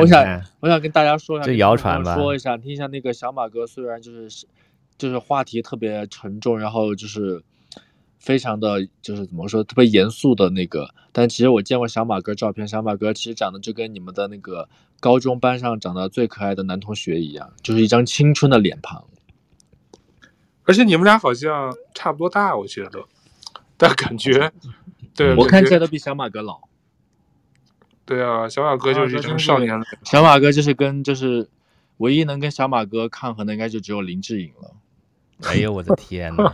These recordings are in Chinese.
我想我想跟大家说一下，这谣传吧，说一下，听一下那个小马哥，虽然就是就是话题特别沉重，然后就是非常的就是怎么说特别严肃的那个，但其实我见过小马哥照片，小马哥其实长得就跟你们的那个高中班上长得最可爱的男同学一样，就是一张青春的脸庞。而且你们俩好像差不多大，我觉得，但感觉，对我看起来都比小马哥老。对啊，小马哥就是一种少年。小马哥就是跟就是，唯一能跟小马哥抗衡的，应该就只有林志颖了。哎呦我的天呐！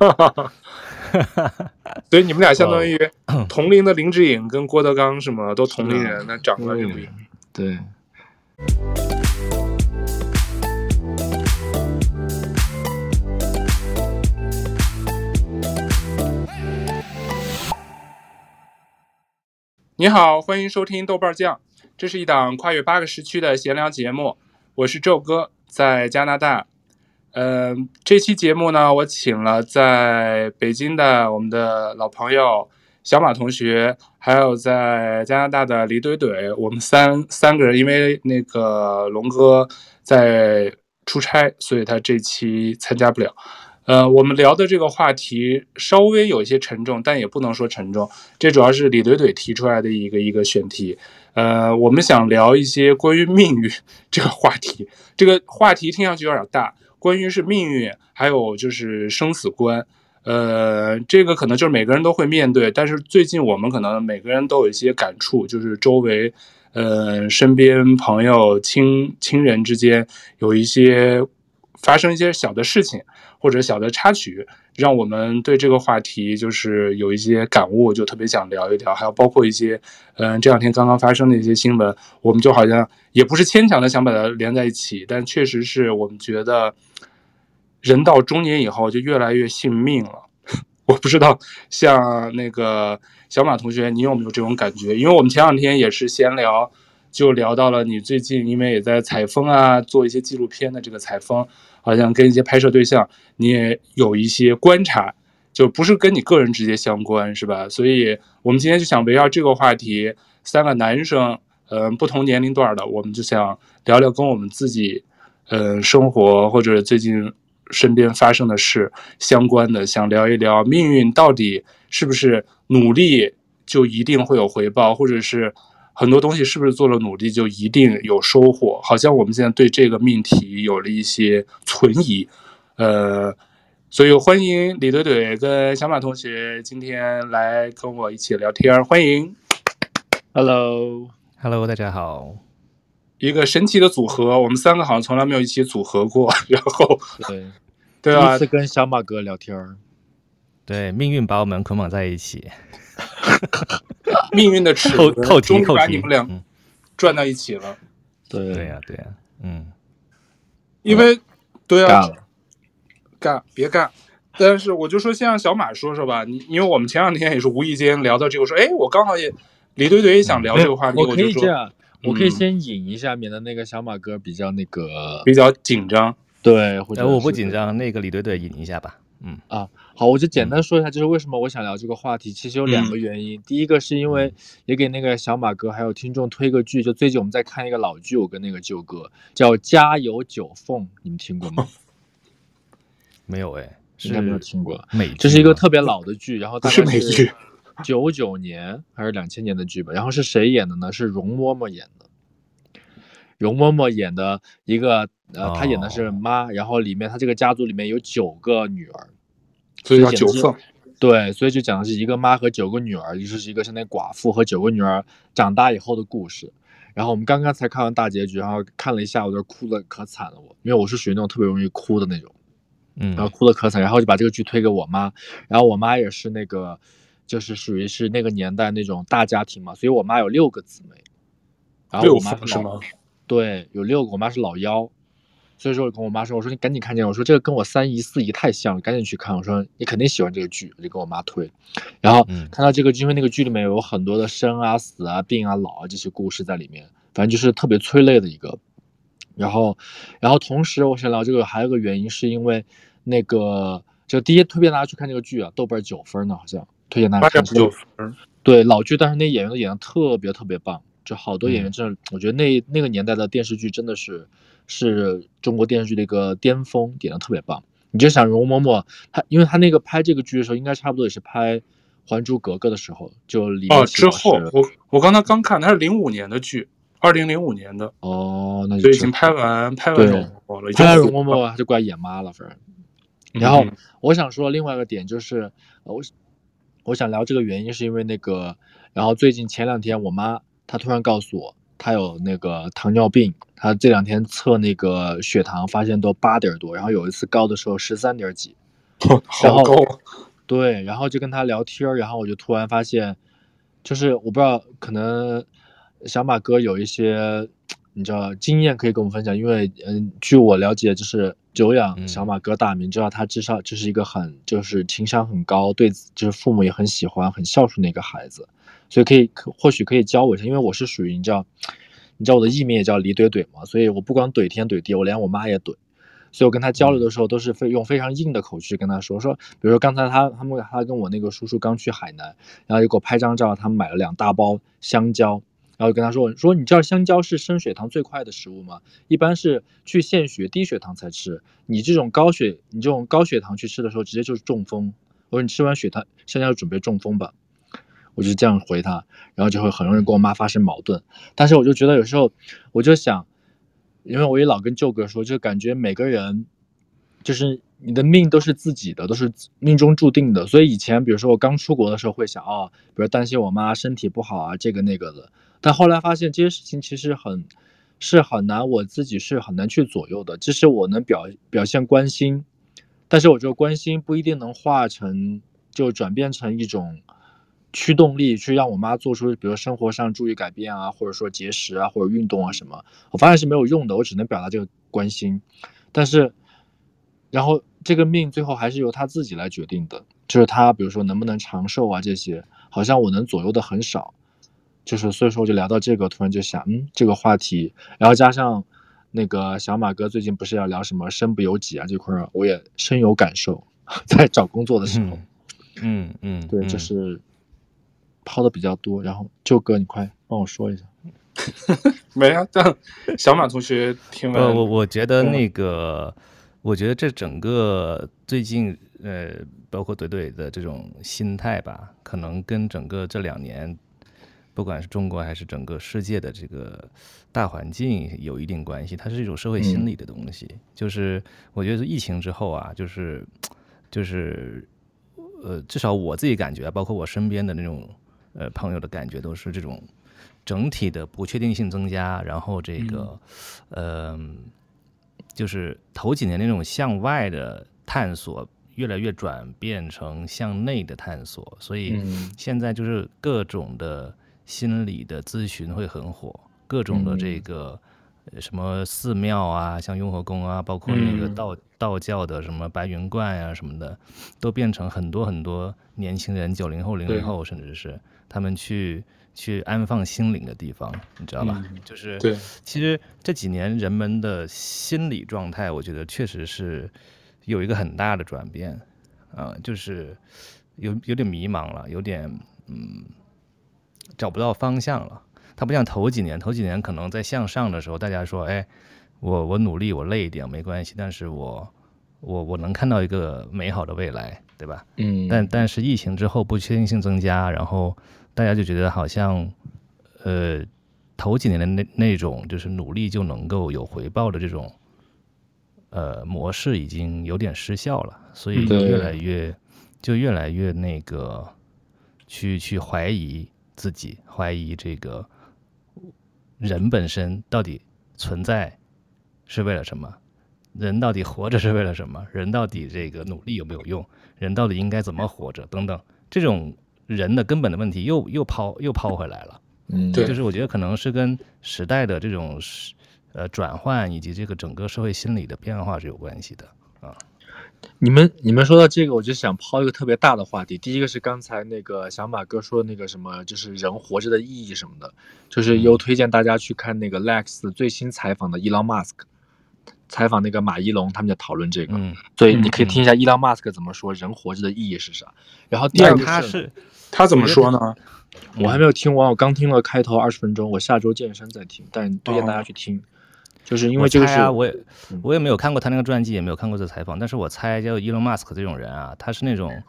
所以你们俩相当于同龄的林志颖跟郭德纲什么都同龄人，那长得也不一样。对。你好，欢迎收听豆瓣酱，这是一档跨越八个时区的闲聊节目，我是宙哥，在加拿大。嗯、这期节目呢，我请了在北京的我们的老朋友小马同学，还有在加拿大的李怼怼，我们三三个人，因为那个龙哥在出差，所以他这期参加不了。呃，我们聊的这个话题稍微有一些沉重，但也不能说沉重。这主要是李怼怼提出来的一个一个选题。呃，我们想聊一些关于命运这个话题。这个话题听上去有点大，关于是命运，还有就是生死观。呃，这个可能就是每个人都会面对，但是最近我们可能每个人都有一些感触，就是周围，呃，身边朋友、亲亲人之间有一些发生一些小的事情。或者小的插曲，让我们对这个话题就是有一些感悟，就特别想聊一聊。还有包括一些，嗯、这两天刚刚发生的一些新闻，我们就好像也不是牵强的想把它连在一起，但确实是我们觉得，人到中年以后就越来越信命了。我不知道像那个小马同学，你有没有这种感觉？因为我们前两天也是闲聊，就聊到了你最近因为也在采风啊，做一些纪录片的这个采风。好像跟一些拍摄对象，你也有一些观察，就不是跟你个人直接相关，是吧？所以我们今天就想围绕这个话题，三个男生，嗯、不同年龄段的，我们就想聊聊跟我们自己，嗯、生活或者最近身边发生的事相关的，想聊一聊命运到底是不是努力就一定会有回报，或者是。很多东西是不是做了努力就一定有收获？好像我们现在对这个命题有了一些存疑，呃，所以欢迎李怼怼跟小马同学今天来跟我一起聊天，欢迎，Hello，Hello，大家好，一个神奇的组合，我们三个好像从来没有一起组合过，然后对，对啊，第一次跟小马哥聊天，对，命运把我们捆绑在一起。命运的齿轮终于把你们俩转到一起了。对对呀，对呀，嗯，因为对啊，干别干。但是我就说，先让小马说说吧。你因为我们前两天也是无意间聊到这个，说哎，我刚好也李怼怼也想聊这个话题，我可以这样，嗯、我可以先引一下，免得那个小马哥比较那个比较紧张。对，或者我不紧张，那个李怼怼引一下吧。嗯啊，好，我就简单说一下，就是为什么我想聊这个话题，其实有两个原因。嗯、第一个是因为也给那个小马哥还有听众推个剧，就最近我们在看一个老剧，我跟那个舅哥叫《家有九凤》，你们听过吗？没有哎，应该没有听过。美剧，这是一个特别老的剧，然后大概是美剧，九九年还是两千年的剧吧。然后是谁演的呢？是容嬷嬷演的。容嬷嬷演的一个，呃，她演的是妈，然后里面她这个家族里面有九个女儿。所以叫九凤，对，所以就讲的是一个妈和九个女儿，就是一个相当于寡妇和九个女儿长大以后的故事。然后我们刚刚才看完大结局，然后看了一下午，就哭的可惨了。我因为我是属于那种特别容易哭的那种，嗯，然后哭的可惨，然后就把这个剧推给我妈，然后我妈也是那个，就是属于是那个年代那种大家庭嘛，所以我妈有六个姊妹，然后我妈是吗，对，有六个，我妈是老幺。所以说，我跟我妈说：“我说你赶紧看见，我说这个跟我三姨四姨太像了，赶紧去看。我说你肯定喜欢这个剧，我就跟我妈推。然后看到这个剧，因为那个剧里面有很多的生啊、死啊、病啊、老啊这些故事在里面，反正就是特别催泪的一个。然后，然后同时我想聊这个还有个原因，是因为那个就第一推荐大家去看这个剧啊，豆瓣九分呢，好像推荐大家看。九分。对，老剧，但是那演员都演的特别特别棒。就好多演员真的，我觉得那那个年代的电视剧真的是是中国电视剧的一个巅峰，演的特别棒。你就想容嬷嬷，她因为她那个拍这个剧的时候，应该差不多也是拍《还珠格格》的时候，就李哦之后，我我刚才刚看，她是零五年的剧，二零零五年的哦，那就已经拍完拍完容嬷嬷了，拍完容嬷嬷他就过来演妈了，反正。然后我想说另外一个点就是，我我想聊这个原因是因为那个，然后最近前两天我妈她突然告诉我，她有那个糖尿病，他这两天测那个血糖发现都八点多，然后有一次高的时候十三点几，好高。对，然后就跟他聊天，然后我就突然发现，就是我不知道可能小马哥有一些你知道经验可以跟我们分享，因为嗯，据我了解就是。久仰小马哥大名，知道他至少就是一个很就是情商很高，对就是父母也很喜欢、很孝顺的一个孩子，所以可以可或许可以教我一下，因为我是属于你知道，你知道我的艺名也叫李怼怼嘛，所以我不光怼天怼地，我连我妈也怼，所以我跟他交流的时候都是非用非常硬的口气跟他说说，比如说刚才他他们他跟我那个叔叔刚去海南，然后就给我拍张照，他们买了两大包香蕉。然后就跟他说：“说你知道香蕉是升血糖最快的食物吗？一般是去献血低血糖才吃。你这种高血，你这种高血糖去吃的时候，直接就是中风。我说你吃完血糖香蕉准备中风吧。”我就这样回他，然后就会很容易跟我妈发生矛盾。但是我就觉得有时候，我就想，因为我也老跟舅哥说，就感觉每个人，就是你的命都是自己的，都是命中注定的。所以以前，比如说我刚出国的时候，会想哦，比如担心我妈身体不好啊，这个那个的。但后来发现这些事情其实很，是很难，我自己是很难去左右的。即使我能表表现关心，但是我觉得关心不一定能化成就转变成一种驱动力，去让我妈做出比如生活上注意改变啊，或者说节食啊，或者运动啊什么。我发现是没有用的，我只能表达这个关心。但是，然后这个命最后还是由他自己来决定的，就是他比如说能不能长寿啊这些，好像我能左右的很少。就是所以说我就聊到这个，突然就想，嗯，这个话题，然后加上那个小马哥最近不是要聊什么身不由己啊这块儿，我也深有感受，在找工作的时候，嗯嗯，嗯，对，就是抛的比较多，然后舅哥你快帮我说一下，没啊，但小马同学听完，呃，我我觉得那个，我觉得这整个最近呃，包括怼怼的这种心态吧，可能跟整个这两年。不管是中国还是整个世界的这个大环境有一定关系，它是一种社会心理的东西。嗯、就是我觉得疫情之后啊，就是就是呃，至少我自己感觉，包括我身边的那种呃朋友的感觉，都是这种整体的不确定性增加，然后这个嗯、呃，就是头几年那种向外的探索，越来越转变成向内的探索，所以现在就是各种的。心理的咨询会很火，各种的这个什么寺庙啊，像雍和宫啊，包括那个道道教的什么白云观啊什么的，都变成很多很多年轻人，九零后、零零后，甚至是他们去去安放心灵的地方，你知道吧？就是对，其实这几年人们的心理状态，我觉得确实是有一个很大的转变啊，就是有有点迷茫了，有点嗯。找不到方向了，他不像头几年，头几年可能在向上的时候，大家说，哎，我我努力，我累一点没关系，但是我我我能看到一个美好的未来，对吧？嗯。但但是疫情之后不确定性增加，然后大家就觉得好像，呃，头几年的那那种就是努力就能够有回报的这种，呃，模式已经有点失效了，所以就越来越就越来越那个去去怀疑。自己怀疑这个人本身到底存在是为了什么？人到底活着是为了什么？人到底这个努力有没有用？人到底应该怎么活着？等等，这种人的根本的问题又又抛又抛回来了。嗯，对，就是我觉得可能是跟时代的这种呃转换以及这个整个社会心理的变化是有关系的啊。你们你们说到这个，我就想抛一个特别大的话题。第一个是刚才那个小马哥说的那个什么，就是人活着的意义什么的，就是又推荐大家去看那个 Lex 最新采访的伊隆马斯克，采访那个马一龙，他们在讨论这个，嗯，所以你可以听一下伊朗马斯克怎么说人活着的意义是啥。然后第二个他是他怎么说呢？我还没有听完，我刚听了开头二十分钟，我下周健身再听，但推荐大家去听。哦就是因为这个是，我，啊、我也我也没有看过他那个传记，也没有看过这采访，但是我猜，就伊隆马斯克这种人啊，他是那种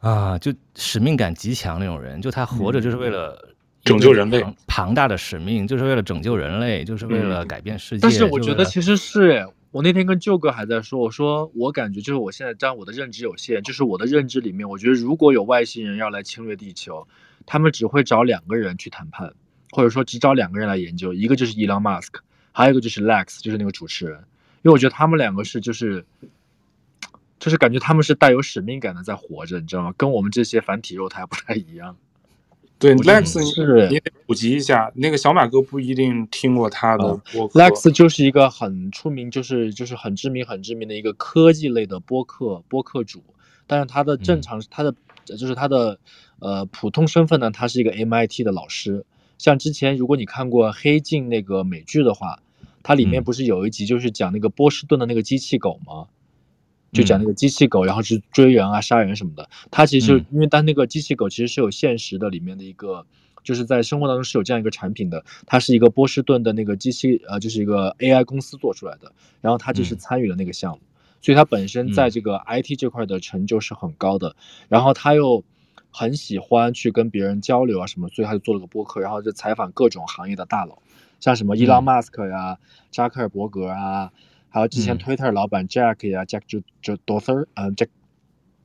啊，就使命感极强那种人，就他活着就是为了拯救人类，庞大的使命就是为了拯救人类，就是为了改变世界。但是我觉得其实是，我那天跟舅哥还在说，我说我感觉就是我现在当我的认知有限，就是我的认知里面，我觉得如果有外星人要来侵略地球，他们只会找两个人去谈判，或者说只找两个人来研究，一个就是伊隆马斯克。还有一个就是 Lex，就是那个主持人，因为我觉得他们两个是就是，就是感觉他们是带有使命感的在活着，你知道吗？跟我们这些繁体肉胎不太一样。对，Lex 是你得普及一下，那个小马哥不一定听过他的播客。Lex 就是一个很出名，就是就是很知名、很知名的一个科技类的播客播客主，但是他的正常、嗯、他的就是他的呃普通身份呢，他是一个 MIT 的老师。像之前，如果你看过《黑镜》那个美剧的话，它里面不是有一集就是讲那个波士顿的那个机器狗吗？就讲那个机器狗，然后去追人啊、杀人什么的。它其实因为但那个机器狗其实是有现实的里面的一个，就是在生活当中是有这样一个产品的。它是一个波士顿的那个机器呃，就是一个 AI 公司做出来的。然后他就是参与了那个项目，所以他本身在这个 IT 这块的成就是很高的。然后他又。很喜欢去跟别人交流啊什么，所以他就做了个播客，然后就采访各种行业的大佬，像什么伊朗马斯克呀、扎克尔伯格啊，还有之前 Twitter 老板 Jack 呀、嗯、Jack 就就 Dorther，嗯，Jack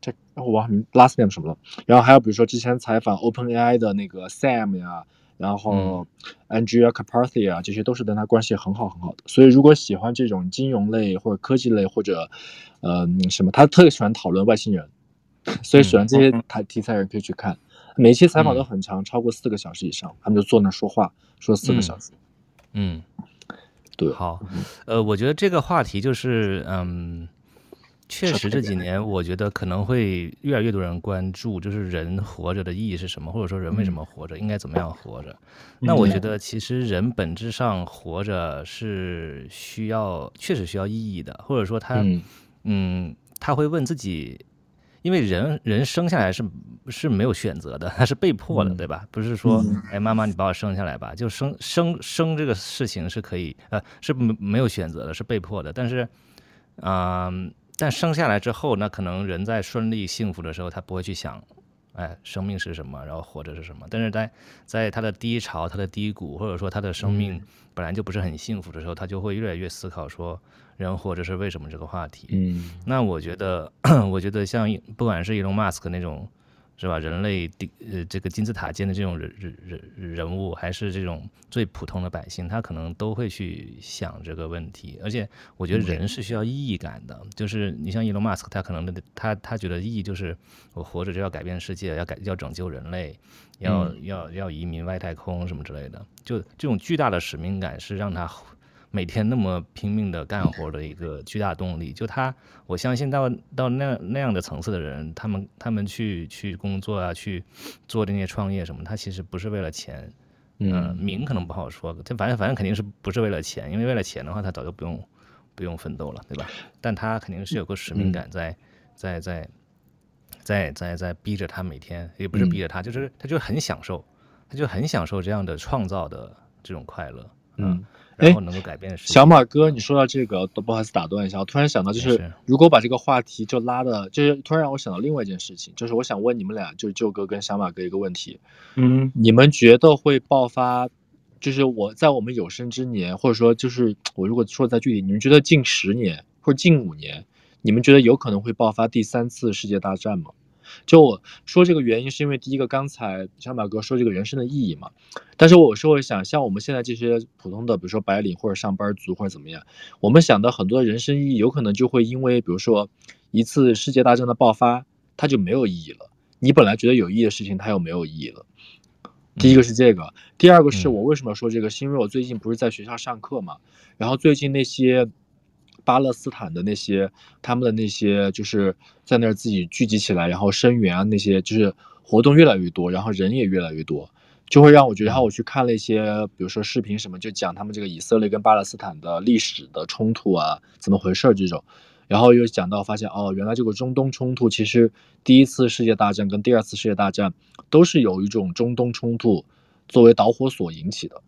Jack，我忘了 last name 什么了，然后还有比如说之前采访 OpenAI 的那个 Sam 呀，然后 Andrea Karpathy 啊，这些都是跟他关系很好很好的，所以如果喜欢这种金融类或者科技类或者呃什么，他特别喜欢讨论外星人。所以喜欢这些台题材人可以去看，每一期采访都很长，超过四个小时以上，他们就坐那说话，说四个小时。嗯，对，好，呃，我觉得这个话题就是，嗯，确实这几年我觉得可能会越来越多人关注，就是人活着的意义是什么，或者说人为什么活着，应该怎么样活着。那我觉得其实人本质上活着是需要，确实需要意义的，或者说他，嗯，他会问自己。因为人人生下来是是没有选择的，他 是被迫的，对吧？不是说，哎，妈妈你把我生下来吧，就生生生这个事情是可以，呃，是没没有选择的，是被迫的。但是，嗯、呃，但生下来之后，那可能人在顺利幸福的时候，他不会去想，哎，生命是什么，然后活着是什么。但是在在他的低潮、他的低谷，或者说他的生命本来就不是很幸福的时候，他就会越来越思考说。人活着是为什么这个话题？嗯，那我觉得，我觉得像不管是伊隆马斯克那种，是吧？人类的呃这个金字塔尖的这种人人人人物，还是这种最普通的百姓，他可能都会去想这个问题。而且，我觉得人是需要意义感的。嗯、就是你像伊隆马斯克，他可能的他他觉得意义就是我活着就要改变世界，要改要拯救人类，要、嗯、要要移民外太空什么之类的。就这种巨大的使命感是让他。每天那么拼命的干活的一个巨大动力，就他，我相信到到那那样的层次的人，他们他们去去工作啊，去做这些创业什么，他其实不是为了钱，嗯、呃，名可能不好说，这反正反正肯定是不是为了钱，因为为了钱的话，他早就不用不用奋斗了，对吧？但他肯定是有个使命感在在在在在在逼着他每天，也不是逼着他，就是他就很享受，他就很享受这样的创造的这种快乐，嗯。然后能够改变的事情。小马哥，你说到这个，都不好意思打断一下。我突然想到，就是如果把这个话题就拉的，就是突然让我想到另外一件事情，就是我想问你们俩，就是舅哥跟小马哥一个问题。嗯，你们觉得会爆发？就是我在我们有生之年，或者说就是我如果说再具体，你们觉得近十年或者近五年，你们觉得有可能会爆发第三次世界大战吗？就我说这个原因，是因为第一个，刚才小马哥说这个人生的意义嘛。但是我有时候会想，像我们现在这些普通的，比如说白领或者上班族或者怎么样，我们想的很多人生意义，有可能就会因为比如说一次世界大战的爆发，它就没有意义了。你本来觉得有意义的事情，它又没有意义了。第一个是这个，第二个是我为什么说这个，是因为我最近不是在学校上课嘛，然后最近那些。巴勒斯坦的那些，他们的那些就是在那儿自己聚集起来，然后声援啊，那些就是活动越来越多，然后人也越来越多，就会让我觉得，然后我去看了一些，比如说视频什么，就讲他们这个以色列跟巴勒斯坦的历史的冲突啊，怎么回事这种，然后又讲到发现哦，原来这个中东冲突其实第一次世界大战跟第二次世界大战都是有一种中东冲突作为导火索引起的，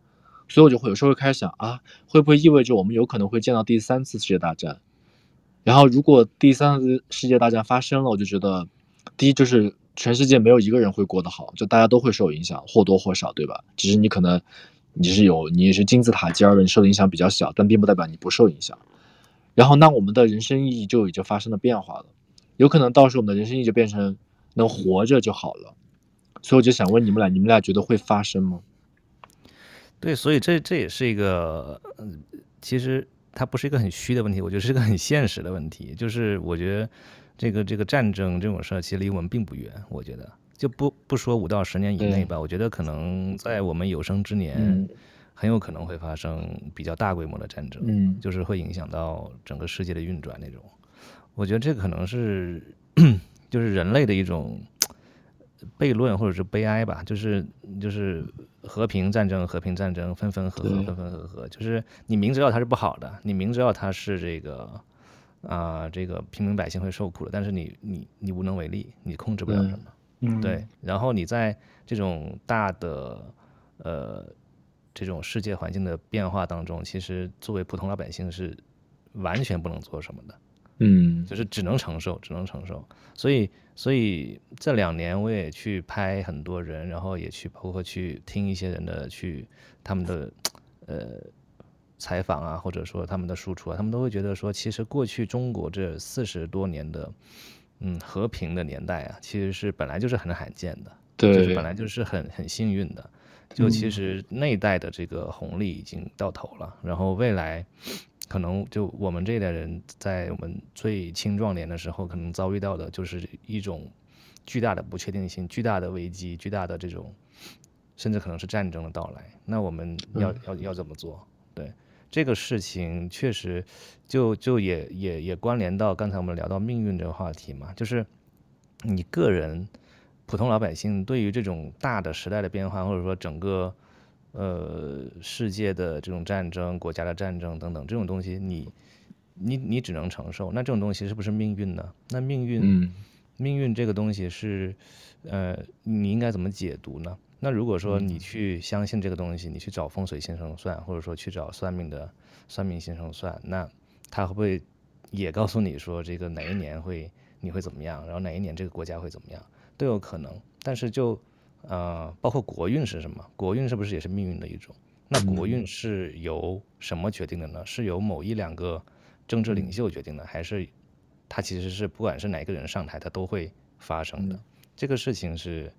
所以我就会有时候会开始想啊，会不会意味着我们有可能会见到第三次世界大战？然后如果第三次世界大战发生了，我就觉得第一就是。全世界没有一个人会过得好，就大家都会受影响，或多或少，对吧？只是你可能你是有你是金字塔尖儿，你受的影响比较小，但并不代表你不受影响。然后那我们的人生意义就已经发生了变化了，有可能到时候我们的人生意义就变成能活着就好了。所以我就想问你们俩，你们俩觉得会发生吗？对，所以这这也是一个，嗯，其实它不是一个很虚的问题，我觉得是一个很现实的问题，就是我觉得。这个这个战争这种事儿，其实离我们并不远。我觉得就不不说五到十年以内吧，我觉得可能在我们有生之年，很有可能会发生比较大规模的战争，嗯，就是会影响到整个世界的运转那种。我觉得这可能是 就是人类的一种悖论或者是悲哀吧，就是就是和平战争、和平战争，分分合合、分分合合，就是你明知道它是不好的，你明知道它是这个。啊、呃，这个平民百姓会受苦的，但是你你你无能为力，你控制不了什么，嗯，对。然后你在这种大的呃这种世界环境的变化当中，其实作为普通老百姓是完全不能做什么的，嗯，就是只能承受，只能承受。所以所以这两年我也去拍很多人，然后也去包括去听一些人的去他们的呃。采访啊，或者说他们的输出啊，他们都会觉得说，其实过去中国这四十多年的，嗯，和平的年代啊，其实是本来就是很罕见的，对，就是本来就是很很幸运的。就其实那一代的这个红利已经到头了，嗯，然后未来可能就我们这一代人在我们最青壮年的时候，可能遭遇到的就是一种巨大的不确定性、巨大的危机、巨大的这种，甚至可能是战争的到来。那我们要要要怎么做？对。这个事情确实就，就就也也也关联到刚才我们聊到命运这个话题嘛，就是你个人普通老百姓对于这种大的时代的变化，或者说整个呃世界的这种战争、国家的战争等等这种东西你，你你你只能承受。那这种东西是不是命运呢？那命运，嗯、命运这个东西是呃，你应该怎么解读呢？那如果说你去相信这个东西，你去找风水先生算，或者说去找算命的算命先生算，那他会不会也告诉你说这个哪一年会你会怎么样，然后哪一年这个国家会怎么样，都有可能。但是就呃，包括国运是什么？国运是不是也是命运的一种？那国运是由什么决定的呢？是由某一两个政治领袖决定的，还是他其实是不管是哪个人上台，他都会发生的？这个事情是。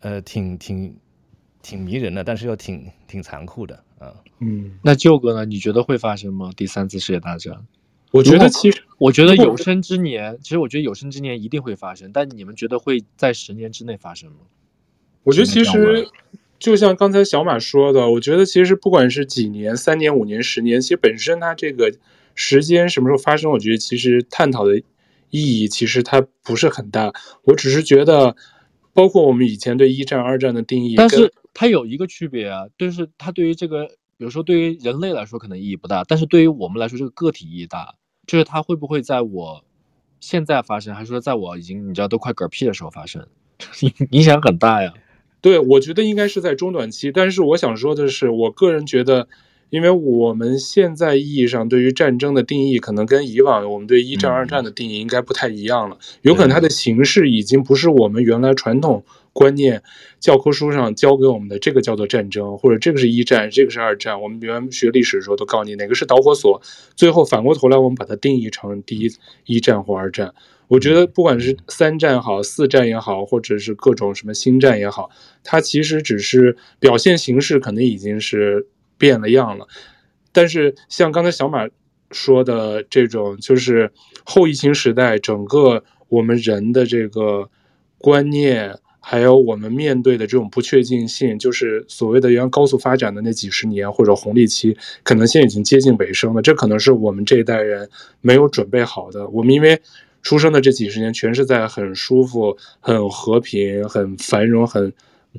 呃，挺挺挺迷人的，但是又挺挺残酷的啊。嗯，那舅哥呢？你觉得会发生吗？第三次世界大战？我觉得其实，我觉得有生之年，其实我觉得有生之年一定会发生。但你们觉得会在十年之内发生吗？我觉得其实就像刚才小马说的，我觉得其实不管是几年、三年、五年、十年，其实本身它这个时间什么时候发生，我觉得其实探讨的意义其实它不是很大。我只是觉得。包括我们以前对一战、二战的定义，但是它有一个区别啊，就是它对于这个，比如说对于人类来说可能意义不大，但是对于我们来说，这个个体意义大，就是它会不会在我现在发生，还是说在我已经你知道都快嗝屁的时候发生，影响很大呀。对，我觉得应该是在中短期，但是我想说的是，我个人觉得。因为我们现在意义上对于战争的定义，可能跟以往我们对一战、二战的定义应该不太一样了。有可能它的形式已经不是我们原来传统观念教科书上教给我们的这个叫做战争，或者这个是一战，这个是二战。我们原来学历史的时候都告诉你哪个是导火索，最后反过头来我们把它定义成第一一战或二战。我觉得不管是三战好、四战也好，或者是各种什么新战也好，它其实只是表现形式，可能已经是。变了样了，但是像刚才小马说的这种，就是后疫情时代，整个我们人的这个观念，还有我们面对的这种不确定性，就是所谓的原来高速发展的那几十年或者红利期，可能现在已经接近尾声了。这可能是我们这一代人没有准备好的。我们因为出生的这几十年，全是在很舒服、很和平、很繁荣、很。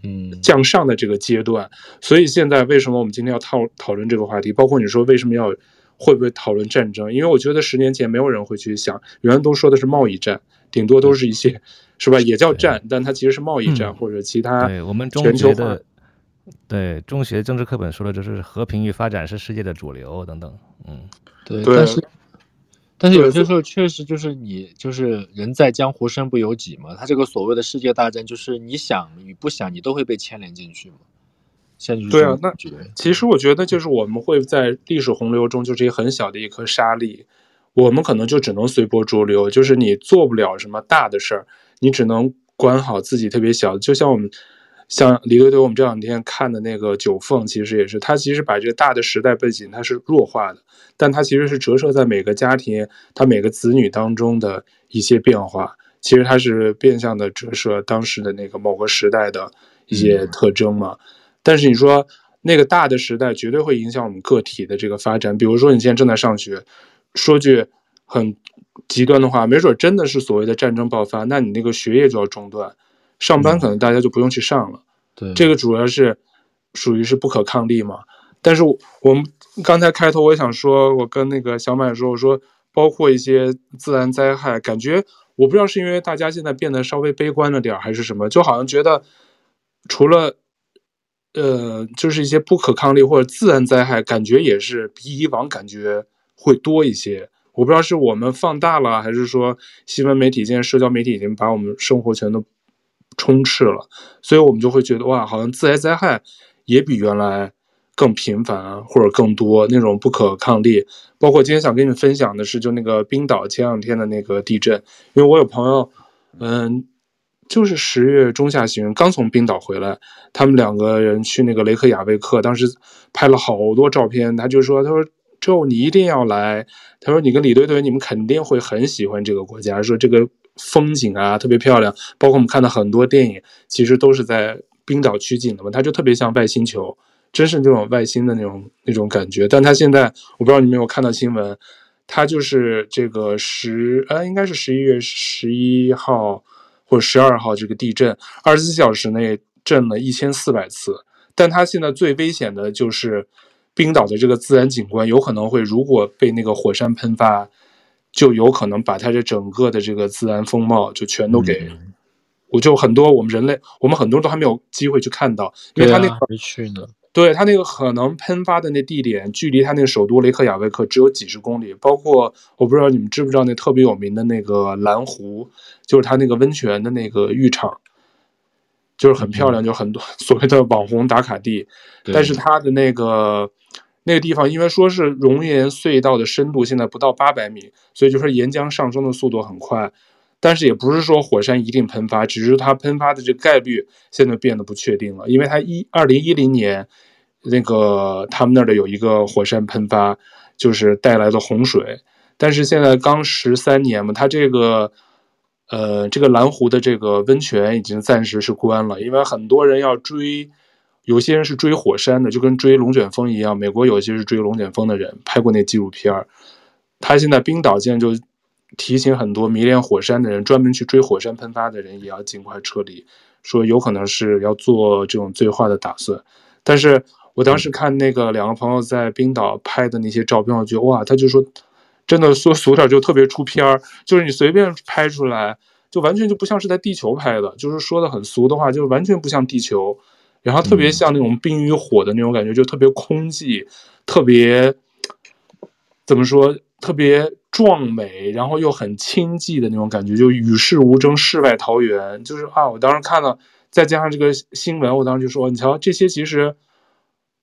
嗯向上的这个阶段。所以现在为什么我们今天要讨讨论这个话题？包括你说为什么要会不会讨论战争？因为我觉得十年前没有人会去想，原来都说的是贸易战，顶多都是一些是吧？也叫战，但它其实是贸易战或者其他。对我们中学的。对，中学政治课本说的就是和平与发展是世界的主流等等，嗯，对，但是但是有些时候确实就是你就是人在江湖身不由己嘛，他这个所谓的世界大战就是你想与不想你都会被牵连进去嘛。现在就是对啊，那其实我觉得就是我们会在历史洪流中就是一个很小的一颗沙粒，我们可能就只能随波逐流，就是你做不了什么大的事儿，你只能管好自己特别小的，就像我们。像李队队，我们这两天看的那个《九凤》，其实也是他其实把这个大的时代背景它是弱化的，但它其实是折射在每个家庭、他每个子女当中的一些变化。其实它是变相的折射当时的那个某个时代的一些特征嘛。嗯、但是你说那个大的时代绝对会影响我们个体的这个发展。比如说你现在正在上学，说句很极端的话，没准真的是所谓的战争爆发，那你那个学业就要中断。上班可能大家就不用去上了，对，这个主要是属于是不可抗力嘛。但是我们刚才开头我也想说，我跟那个小满说，我说包括一些自然灾害，感觉我不知道是因为大家现在变得稍微悲观了点儿，还是什么，就好像觉得除了呃，就是一些不可抗力或者自然灾害，感觉也是比以往感觉会多一些。我不知道是我们放大了，还是说新闻媒体现在社交媒体已经把我们生活全都。充斥了，所以我们就会觉得哇，好像自然灾害也比原来更频繁，或者更多那种不可抗力。包括今天想跟你分享的是，就那个冰岛前两天的那个地震，因为我有朋友，嗯，就是十月中下旬刚从冰岛回来，他们两个人去那个雷克雅未克，当时拍了好多照片，他就说，他说周你一定要来，他说你跟李队队你们肯定会很喜欢这个国家，说这个。风景啊，特别漂亮，包括我们看到很多电影，其实都是在冰岛取景的嘛，它就特别像外星球，真是那种外星的那种那种感觉。但它现在，我不知道你没有看到新闻，它就是这个十，呃，应该是十一月十一号或十二号这个地震，二十四小时内震了一千四百次。但它现在最危险的就是冰岛的这个自然景观，有可能会如果被那个火山喷发。就有可能把它这整个的这个自然风貌就全都给，嗯、我就很多我们人类，我们很多人都还没有机会去看到，因为它那个没去呢，对它那个可能喷发的那地点，距离它那个首都雷克雅未克只有几十公里。包括我不知道你们知不知道那特别有名的那个蓝湖，就是它那个温泉的那个浴场，就是很漂亮，嗯、就很多 所谓的网红打卡地，但是它的那个。那个地方，因为说是熔岩隧道的深度现在不到八百米，所以就说岩浆上升的速度很快。但是也不是说火山一定喷发，只是它喷发的这个概率现在变得不确定了。因为它一二零一零年那个他们那儿的有一个火山喷发，就是带来的洪水。但是现在刚十三年嘛，它这个呃这个蓝湖的这个温泉已经暂时是关了，因为很多人要追。有些人是追火山的，就跟追龙卷风一样。美国有些是追龙卷风的人，拍过那纪录片儿。他现在冰岛现在就提醒很多迷恋火山的人，专门去追火山喷发的人也要尽快撤离，说有可能是要做这种最坏的打算。但是我当时看那个两个朋友在冰岛拍的那些照片，我觉得哇，他就说真的说俗点就特别出片儿，就是你随便拍出来，就完全就不像是在地球拍的，就是说的很俗的话，就完全不像地球。然后特别像那种冰与火的那种感觉，就特别空寂，特别怎么说，特别壮美，然后又很清寂的那种感觉，就与世无争，世外桃源。就是啊，我当时看到，再加上这个新闻，我当时就说，你瞧，这些其实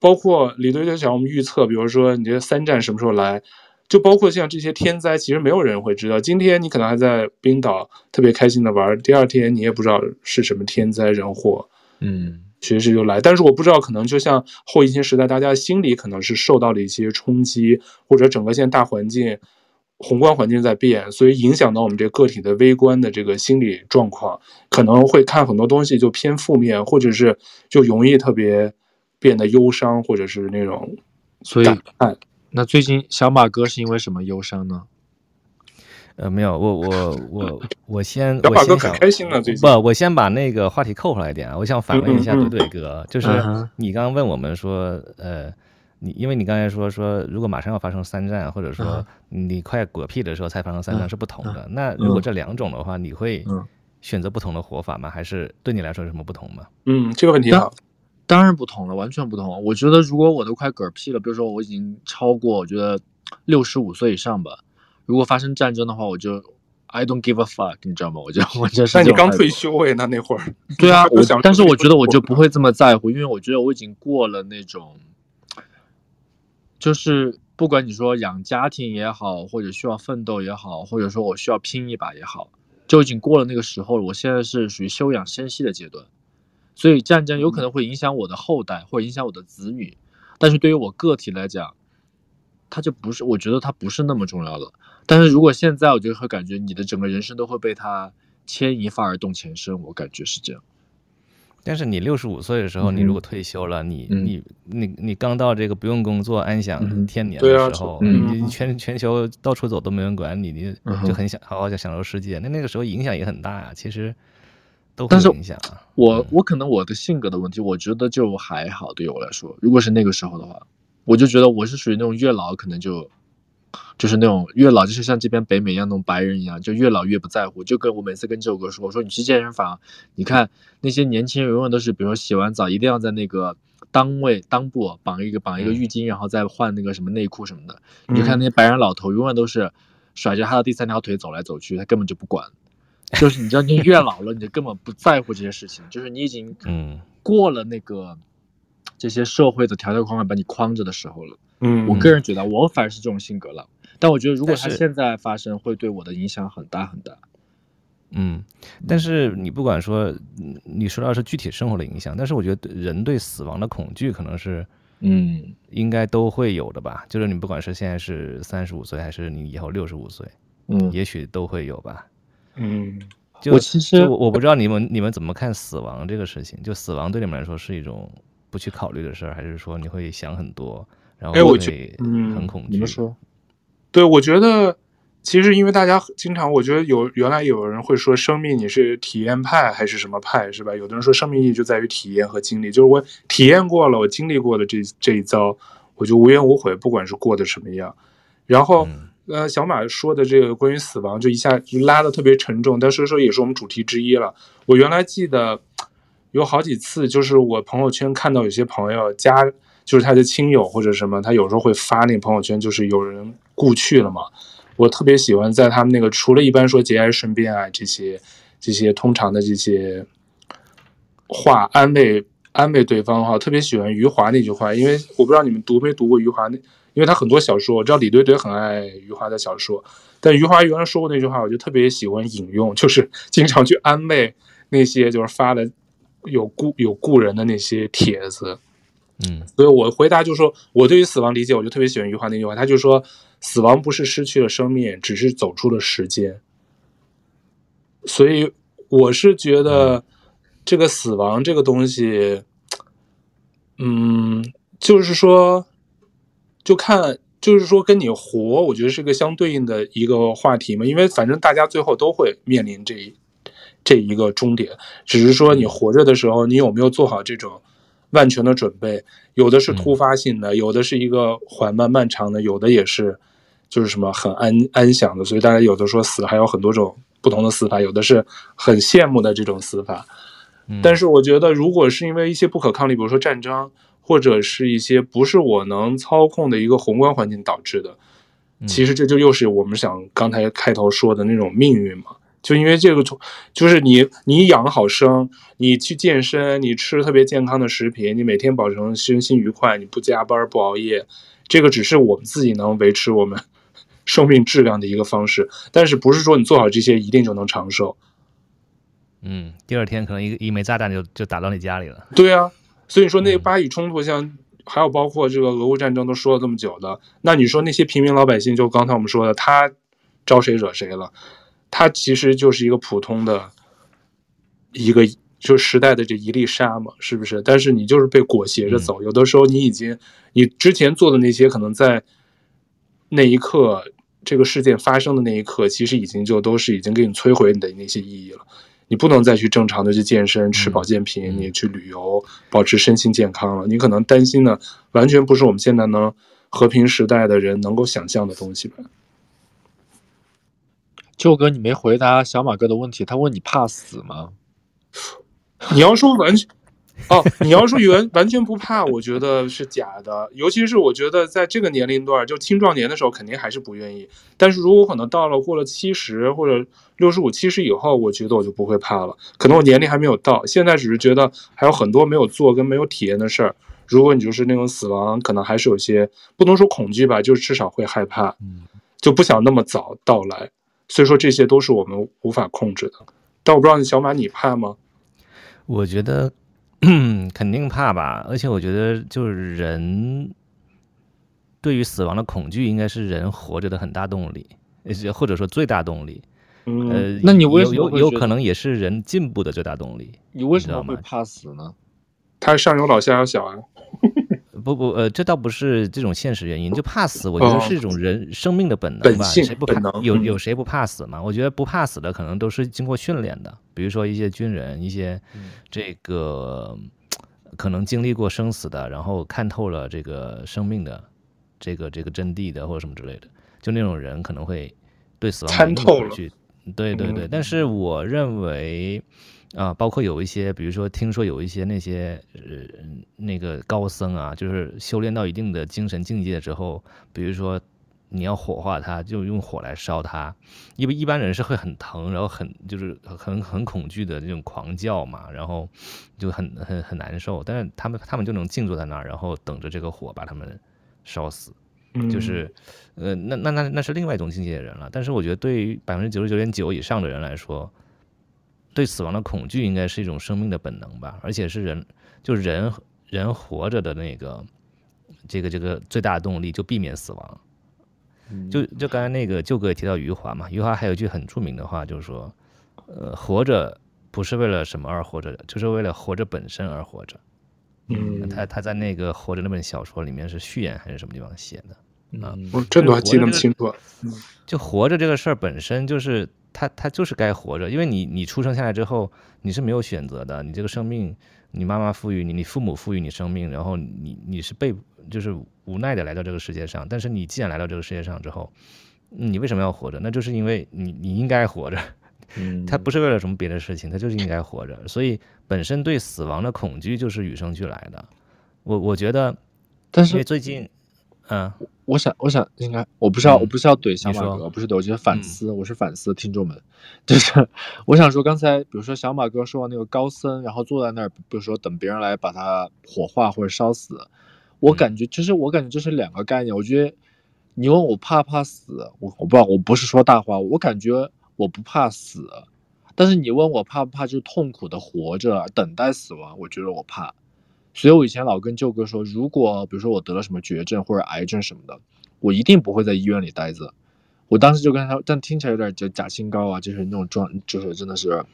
包括李队队想我们预测，比如说你这三战什么时候来，就包括像这些天灾，其实没有人会知道。今天你可能还在冰岛特别开心的玩，第二天你也不知道是什么天灾人祸。嗯。随时就来，但是我不知道，可能就像后疫情时代，大家心理可能是受到了一些冲击，或者整个现在大环境、宏观环境在变，所以影响到我们这个个体的微观的这个心理状况，可能会看很多东西就偏负面，或者是就容易特别变得忧伤，或者是那种。所以，那最近小马哥是因为什么忧伤呢？呃，没有，我我我我先，小马哥很开心了，最近不，我先把那个话题扣回来一点啊，我想反问一下怼怼哥，嗯、就是你刚刚问我们说，呃，你因为你刚才说说，如果马上要发生三战，或者说你快嗝屁的时候才发生三战是不同的，嗯、那如果这两种的话，你会选择不同的活法吗？还是对你来说有什么不同吗？嗯，这个问题好。当然不同了，完全不同。我觉得如果我都快嗝屁了，比如说我已经超过，我觉得六十五岁以上吧，如果发生战争的话，我就 I don't give a fuck，你知道吗？我就 我就是。那你刚退休哎，那那会儿。对啊，我但是我觉得我就不会这么在乎，因为我觉得我已经过了那种，就是不管你说养家庭也好，或者需要奋斗也好，或者说我需要拼一把也好，就已经过了那个时候了。我现在是属于休养生息的阶段。所以战争有可能会影响我的后代，或者影响我的子女，但是对于我个体来讲，它就不是，我觉得它不是那么重要的。但是如果现在，我就会感觉你的整个人生都会被他牵一发而动全身，我感觉是这样。但是你六十五岁的时候，你如果退休了，你你你你刚到这个不用工作安享天年的时候，你全全球到处走都没人管你，你就很想好好享享受世界，那那个时候影响也很大呀，其实都。但是，我我可能我的性格的问题，我觉得就还好。对于我来说，如果是那个时候的话，我就觉得我是属于那种越老可能就，就是那种越老就是像这边北美一样那种白人一样，就越老越不在乎。就跟我每次跟这首歌说，我说你去健身房，你看那些年轻人永远都是，比如说洗完澡一定要在那个裆位裆部绑一个绑一个浴巾，然后再换那个什么内裤什么的。你看那些白人老头永远都是甩着他的第三条腿走来走去，他根本就不管。就是你知道，你越老了，你就根本不在乎这些事情。就是你已经嗯过了那个这些社会的条条框框把你框着的时候了。嗯，我个人觉得我反而是这种性格了。但我觉得如果它现在发生，会对我的影响很大很大。嗯，但是你不管说，你说到是具体生活的影响，但是我觉得人对死亡的恐惧可能是嗯应该都会有的吧。就是你不管是现在是三十五岁，还是你以后六十五岁，嗯，也许都会有吧。嗯，就我其实我不知道你们你们怎么看死亡这个事情？就死亡对你们来说是一种不去考虑的事儿，还是说你会想很多，然后会很恐惧？你们说？对，我觉得其实因为大家经常，我觉得有原来有人会说生命你是体验派还是什么派是吧？有的人说生命意义就在于体验和经历，就是我体验过了，我经历过的这这一遭，我就无怨无悔，不管是过得什么样，然后。嗯呃，小马说的这个关于死亡，就一下就拉的特别沉重，但是说也是我们主题之一了。我原来记得有好几次，就是我朋友圈看到有些朋友家，就是他的亲友或者什么，他有时候会发那个朋友圈，就是有人故去了嘛。我特别喜欢在他们那个，除了一般说节哀顺变啊这些这些通常的这些话安慰安慰对方的话，特别喜欢余华那句话，因为我不知道你们读没读过余华那。因为他很多小说，我知道李怼怼很爱余华的小说，但余华原来说过那句话，我就特别喜欢引用，就是经常去安慰那些就是发的有故有故人的那些帖子，嗯，所以我回答就是说，我对于死亡理解，我就特别喜欢余华那句话，他就说，死亡不是失去了生命，只是走出了时间，所以我是觉得这个死亡这个东西，嗯，就是说。就看，就是说跟你活，我觉得是个相对应的一个话题嘛，因为反正大家最后都会面临这一这一个终点，只是说你活着的时候，你有没有做好这种万全的准备？有的是突发性的，有的是一个缓慢漫长的，有的也是就是什么很安安详的。所以大家有的说死还有很多种不同的死法，有的是很羡慕的这种死法。但是我觉得，如果是因为一些不可抗力，比如说战争。或者是一些不是我能操控的一个宏观环境导致的，其实这就又是我们想刚才开头说的那种命运嘛。就因为这个，就是你你养好生，你去健身，你吃特别健康的食品，你每天保证身心愉快，你不加班不熬夜，这个只是我们自己能维持我们 生命质量的一个方式。但是不是说你做好这些一定就能长寿？嗯，第二天可能一一枚炸弹就就打到你家里了。对啊。所以说，那个巴以冲突，像还有包括这个俄乌战争，都说了这么久的，那你说那些平民老百姓，就刚才我们说的，他招谁惹谁了？他其实就是一个普通的，一个就时代的这一粒沙嘛，是不是？但是你就是被裹挟着走，有的时候你已经，你之前做的那些，可能在那一刻这个事件发生的那一刻，其实已经就都是已经给你摧毁你的那些意义了。你不能再去正常的去健身、吃保健品，嗯、你去旅游，保持身心健康了。你可能担心的完全不是我们现在能和平时代的人能够想象的东西吧？舅哥，你没回答小马哥的问题，他问你怕死吗？你要说完全。哦，你要说完完全不怕，我觉得是假的。尤其是我觉得在这个年龄段，就青壮年的时候，肯定还是不愿意。但是如果可能到了过了七十或者六十五、七十以后，我觉得我就不会怕了。可能我年龄还没有到，现在只是觉得还有很多没有做跟没有体验的事儿。如果你就是那种死亡，可能还是有些不能说恐惧吧，就是至少会害怕，就不想那么早到来。所以说这些都是我们无法控制的。但我不知道小马你怕吗？我觉得。嗯，肯定怕吧，而且我觉得就是人对于死亡的恐惧，应该是人活着的很大动力，或者说最大动力。嗯，呃，那你为什么有有可能也是人进步的最大动力？你为什么会怕死呢？他上有老下有小啊。不不，呃，这倒不是这种现实原因，就怕死，我觉得是一种人生命的本能吧。哦、谁不怕？有有谁不怕死吗？我觉得不怕死的可能都是经过训练的，比如说一些军人，一些这个可能经历过生死的，然后看透了这个生命的这个这个真谛的，或者什么之类的，就那种人可能会对死亡参透了。对对对，但是我认为。啊，包括有一些，比如说，听说有一些那些呃那个高僧啊，就是修炼到一定的精神境界之后，比如说你要火化他，就用火来烧他，因为一般人是会很疼，然后很就是很很恐惧的那种狂叫嘛，然后就很很很难受，但是他们他们就能静坐在那儿，然后等着这个火把他们烧死，就是呃那那那那是另外一种境界的人了。但是我觉得对于百分之九十九点九以上的人来说。对死亡的恐惧应该是一种生命的本能吧，而且是人，就人人活着的那个，这个这个最大的动力就避免死亡。就就刚才那个舅哥也提到余华嘛，余华还有一句很著名的话，就是说，呃，活着不是为了什么而活着，就是为了活着本身而活着。嗯，他他在那个活着那本小说里面是序言还是什么地方写的？啊，我这都还记那么清楚。嗯就活着这个事儿本身就是。他他就是该活着，因为你你出生下来之后，你是没有选择的，你这个生命，你妈妈赋予你，你父母赋予你生命，然后你你是被就是无奈的来到这个世界上。但是你既然来到这个世界上之后，你为什么要活着？那就是因为你你应该活着，他不是为了什么别的事情，他就是应该活着。所以本身对死亡的恐惧就是与生俱来的。我我觉得，但是最近。嗯，我想，我想应该，我不是要，嗯、我不是要怼小马哥，不是怼，我觉得反思，嗯、我是反思听众们，就是 我想说，刚才比如说小马哥说的那个高僧，然后坐在那儿，比如说等别人来把他火化或者烧死，我感觉就是我感觉这是两个概念。我觉得你问我怕不怕死，我我不知道，我不是说大话，我感觉我不怕死，但是你问我怕不怕，就是痛苦的活着等待死亡，我觉得我怕。所以，我以前老跟舅哥说，如果比如说我得了什么绝症或者癌症什么的，我一定不会在医院里待着。我当时就跟他，但听起来有点就假清高啊，就是那种装，就是真的是，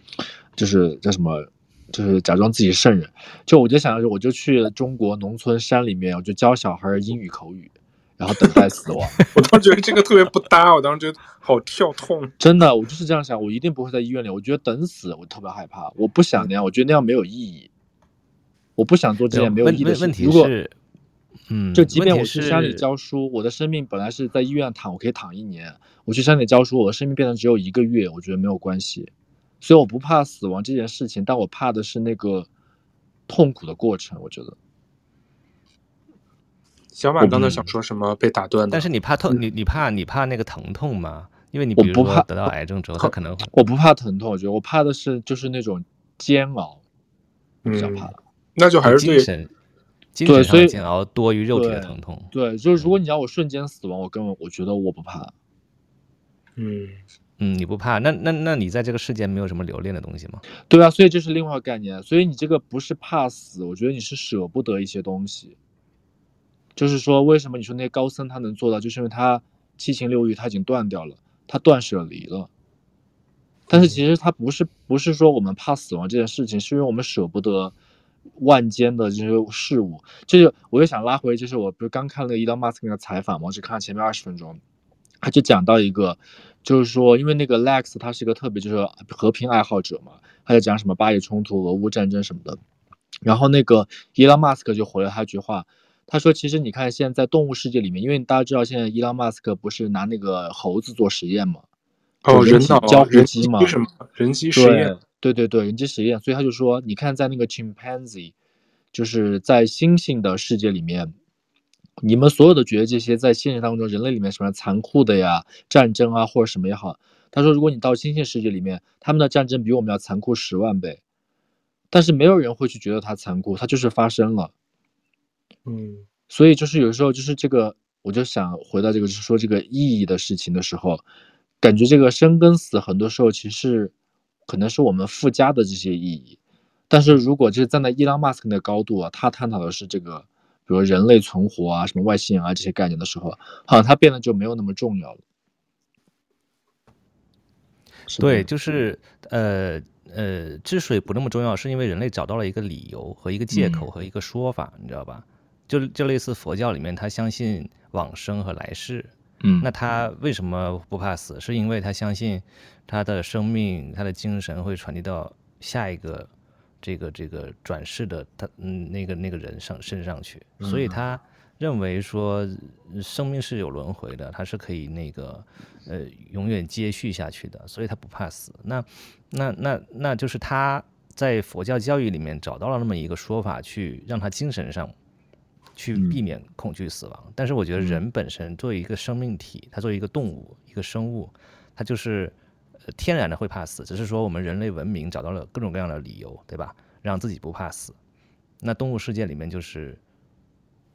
就是叫什么，就是假装自己圣人。就我就想着，我就去中国农村山里面，我就教小孩英语口语，然后等待死亡。我当时觉得这个特别不搭，我当时觉得好跳痛。真的，我就是这样想，我一定不会在医院里。我觉得等死，我特别害怕，我不想那样，我觉得那样没有意义。我不想做这件没有意义的事。问题是，如果，嗯，就即便我去山里教书，我的生命本来是在医院躺，我可以躺一年。我去山里教书，我的生命变成只有一个月，我觉得没有关系。所以我不怕死亡这件事情，但我怕的是那个痛苦的过程。我觉得。小马刚才想说什么被打断？但是你怕痛，你你怕你怕那个疼痛吗？因为你比如说得到癌症之后，他可能我不怕疼痛，我觉得我怕的是就是那种煎熬，比较怕。那就还是精神，精神上的煎熬多于肉体的疼痛。对，对，就是如果你要我瞬间死亡，我根本我觉得我不怕。嗯嗯，你不怕？那那那你在这个世间没有什么留恋的东西吗？对啊，所以这是另外一个概念。所以你这个不是怕死，我觉得你是舍不得一些东西。就是说，为什么你说那些高僧他能做到，就是因为他七情六欲他已经断掉了，他断舍离了。但是其实他不是不是说我们怕死亡这件事情，是因为我们舍不得。万间的这些事物，就是我又想拉回，就是我不是刚看了伊隆马斯克的采访嘛？我只看了前面二十分钟，他就讲到一个，就是说，因为那个 Lex 他是一个特别就是和平爱好者嘛，他就讲什么巴以冲突、俄乌战争什么的。然后那个伊朗马斯克就回了他一句话，他说：“其实你看现在动物世界里面，因为大家知道现在伊朗马斯克不是拿那个猴子做实验嘛，哦，人脑交互机嘛，人机实验？对对对，人机实验。所以他就说，你看在那个 chimpanzee，就是在猩猩的世界里面。”你们所有的觉得这些在现实当中人类里面什么残酷的呀，战争啊或者什么也好，他说如果你到猩猩世界里面，他们的战争比我们要残酷十万倍，但是没有人会去觉得它残酷，它就是发生了。嗯，所以就是有时候就是这个，我就想回到这个，就是说这个意义的事情的时候，感觉这个生跟死很多时候其实可能是我们附加的这些意义，但是如果就是站在伊朗马斯克的高度啊，他探讨的是这个。比如人类存活啊，什么外星人啊这些概念的时候，好像它变得就没有那么重要了。对，就是呃呃，之所以不那么重要，是因为人类找到了一个理由和一个借口和一个说法，嗯、你知道吧？就就类似佛教里面，他相信往生和来世。嗯，那他为什么不怕死？是因为他相信他的生命、他的精神会传递到下一个。这个这个转世的他嗯那个那个人上身上去，所以他认为说生命是有轮回的，他是可以那个呃永远接续下去的，所以他不怕死。那那那那就是他在佛教教育里面找到了那么一个说法，去让他精神上去避免恐惧死亡。但是我觉得人本身作为一个生命体，它作为一个动物一个生物，它就是。天然的会怕死，只是说我们人类文明找到了各种各样的理由，对吧？让自己不怕死。那动物世界里面就是，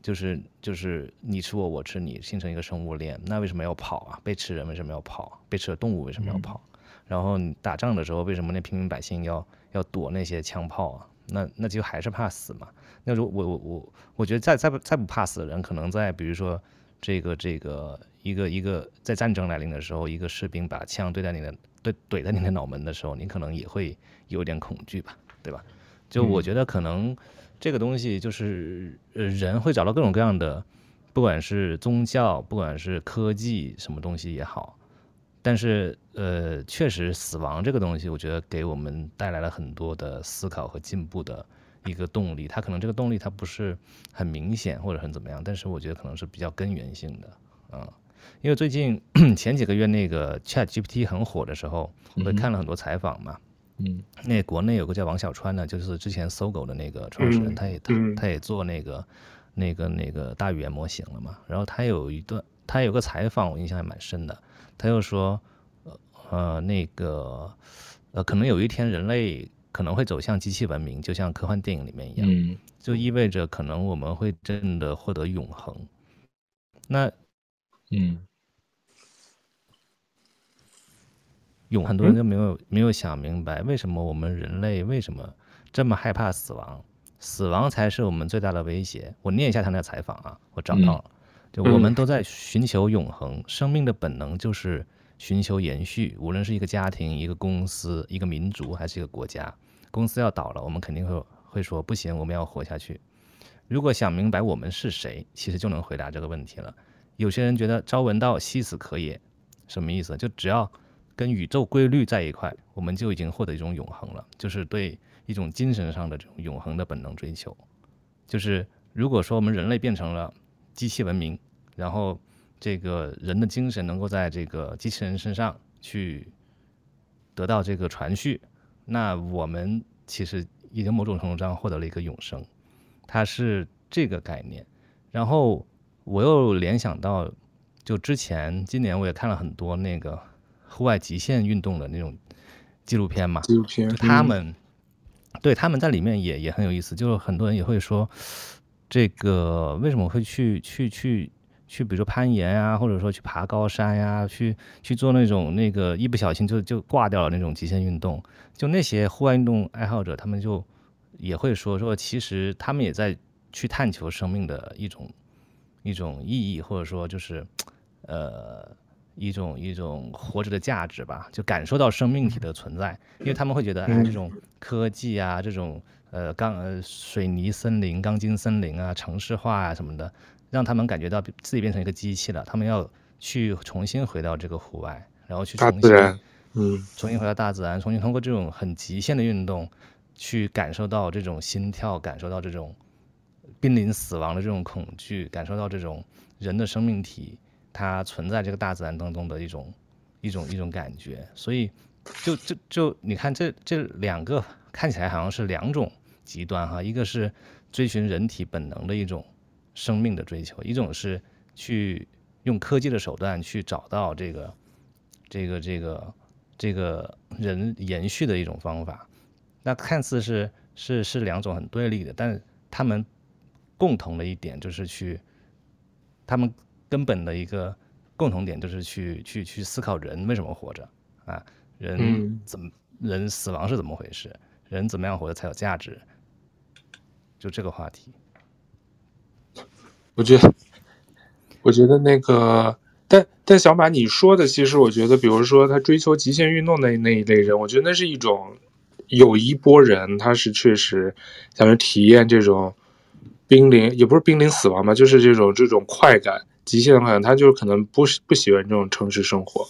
就是就是你吃我，我吃你，形成一个生物链。那为什么要跑啊？被吃人为什么要跑？被吃的动物为什么要跑？嗯、然后你打仗的时候，为什么那平民百姓要要躲那些枪炮啊？那那就还是怕死嘛。那如我我我我觉得再再不再不怕死的人，可能在比如说这个这个一个一个在战争来临的时候，一个士兵把枪对在你的。对怼在你的脑门的时候，你可能也会有点恐惧吧，对吧？就我觉得可能这个东西就是，呃，人会找到各种各样的，不管是宗教，不管是科技什么东西也好，但是呃，确实死亡这个东西，我觉得给我们带来了很多的思考和进步的一个动力。它可能这个动力它不是很明显或者很怎么样，但是我觉得可能是比较根源性的，啊。因为最近 前几个月那个 Chat GPT 很火的时候，我看了很多采访嘛。嗯，那国内有个叫王小川的，就是之前搜狗的那个创始人，他也他他也做那个那个那个大语言模型了嘛。然后他有一段，他有个采访，我印象还蛮深的。他又说，呃，那个呃，可能有一天人类可能会走向机器文明，就像科幻电影里面一样，就意味着可能我们会真的获得永恒。那嗯，永很多人就没有没有想明白，为什么我们人类为什么这么害怕死亡？死亡才是我们最大的威胁。我念一下他那个采访啊，我找到了，就我们都在寻求永恒，生命的本能就是寻求延续。无论是一个家庭、一个公司、一个民族，还是一个国家，公司要倒了，我们肯定会会说不行，我们要活下去。如果想明白我们是谁，其实就能回答这个问题了。有些人觉得朝闻道，夕死可也，什么意思？就只要跟宇宙规律在一块，我们就已经获得一种永恒了，就是对一种精神上的这种永恒的本能追求。就是如果说我们人类变成了机器文明，然后这个人的精神能够在这个机器人身上去得到这个传续，那我们其实已经某种程度上获得了一个永生，它是这个概念，然后。我又联想到，就之前今年我也看了很多那个户外极限运动的那种纪录片嘛，纪录片，就他们，嗯、对他们在里面也也很有意思，就是很多人也会说，这个为什么会去去去去，比如说攀岩啊，或者说去爬高山呀、啊，去去做那种那个一不小心就就挂掉了那种极限运动，就那些户外运动爱好者，他们就也会说说，其实他们也在去探求生命的一种。一种意义，或者说就是，呃，一种一种活着的价值吧，就感受到生命体的存在，因为他们会觉得，哎，这种科技啊，这种呃钢呃水泥森林、钢筋森林啊，城市化啊什么的，让他们感觉到自己变成一个机器了，他们要去重新回到这个户外，然后去重新，嗯，重新回到大自然，重新通过这种很极限的运动，去感受到这种心跳，感受到这种濒临死亡的这种恐惧，感受到这种人的生命体它存在这个大自然当中的一种一种一种感觉。所以就，就就就你看这这两个看起来好像是两种极端哈，一个是追寻人体本能的一种生命的追求，一种是去用科技的手段去找到这个这个这个这个人延续的一种方法。那看似是是是两种很对立的，但是他们共同的一点就是去，他们根本的一个共同点就是去去去思考人为什么活着啊，人怎么人死亡是怎么回事，人怎么样活着才有价值？就这个话题，我觉得，我觉得那个，但但小马你说的，其实我觉得，比如说他追求极限运动的那一类人，我觉得那是一种。有一波人，他是确实想去体验这种濒临，也不是濒临死亡吧，就是这种这种快感，极限快感。他就是可能不不喜欢这种城市生活。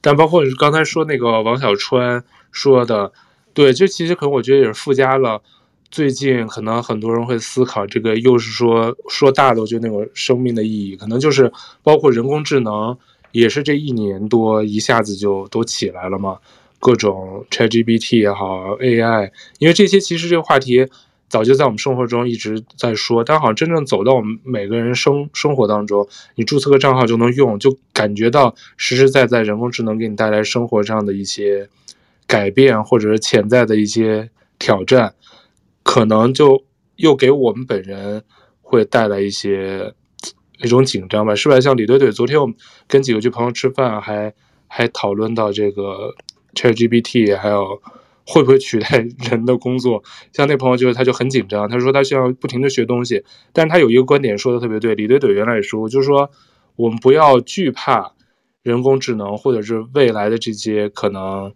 但包括你刚才说那个王小川说的，对，这其实可能我觉得也是附加了最近可能很多人会思考这个，又是说说大的，就那种生命的意义，可能就是包括人工智能，也是这一年多一下子就都起来了嘛。各种 ChatGPT 也好，AI，因为这些其实这个话题早就在我们生活中一直在说，但好像真正走到我们每个人生生活当中，你注册个账号就能用，就感觉到实实在在人工智能给你带来生活上的一些改变，或者是潜在的一些挑战，可能就又给我们本人会带来一些一种紧张吧，是吧？像李队队，昨天我们跟几个去朋友吃饭，还还讨论到这个。ChatGPT 还有会不会取代人的工作？像那朋友就是他就很紧张，他说他需要不停的学东西，但是他有一个观点说的特别对，李队队原来也说，就是说我们不要惧怕人工智能或者是未来的这些可能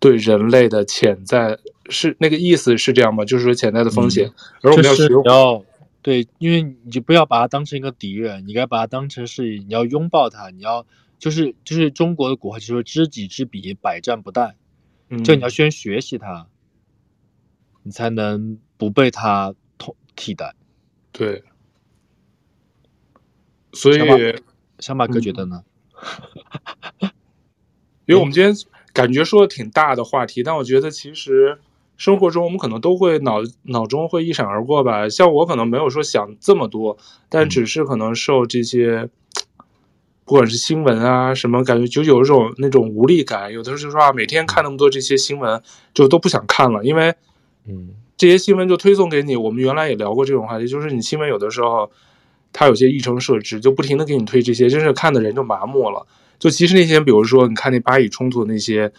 对人类的潜在是那个意思是这样吗？就是说潜在的风险，嗯、而我们要学要对，因为你就不要把它当成一个敌人，你该把它当成是你要拥抱它，你要。就是就是中国的古话就说知己知彼，百战不殆。嗯，就你要先学习它，你才能不被它替替代。对。所以小马，小马哥觉得呢？嗯、因为我们今天感觉说的挺大的话题，但我觉得其实生活中我们可能都会脑脑中会一闪而过吧。像我可能没有说想这么多，但只是可能受这些。不管是新闻啊什么，感觉就有一种那种无力感。有的时候说啊，每天看那么多这些新闻，就都不想看了，因为，嗯，这些新闻就推送给你。我们原来也聊过这种话题，就是你新闻有的时候，它有些议程设置，就不停的给你推这些，真是看的人就麻木了。就其实那些，比如说你看那巴以冲突的那些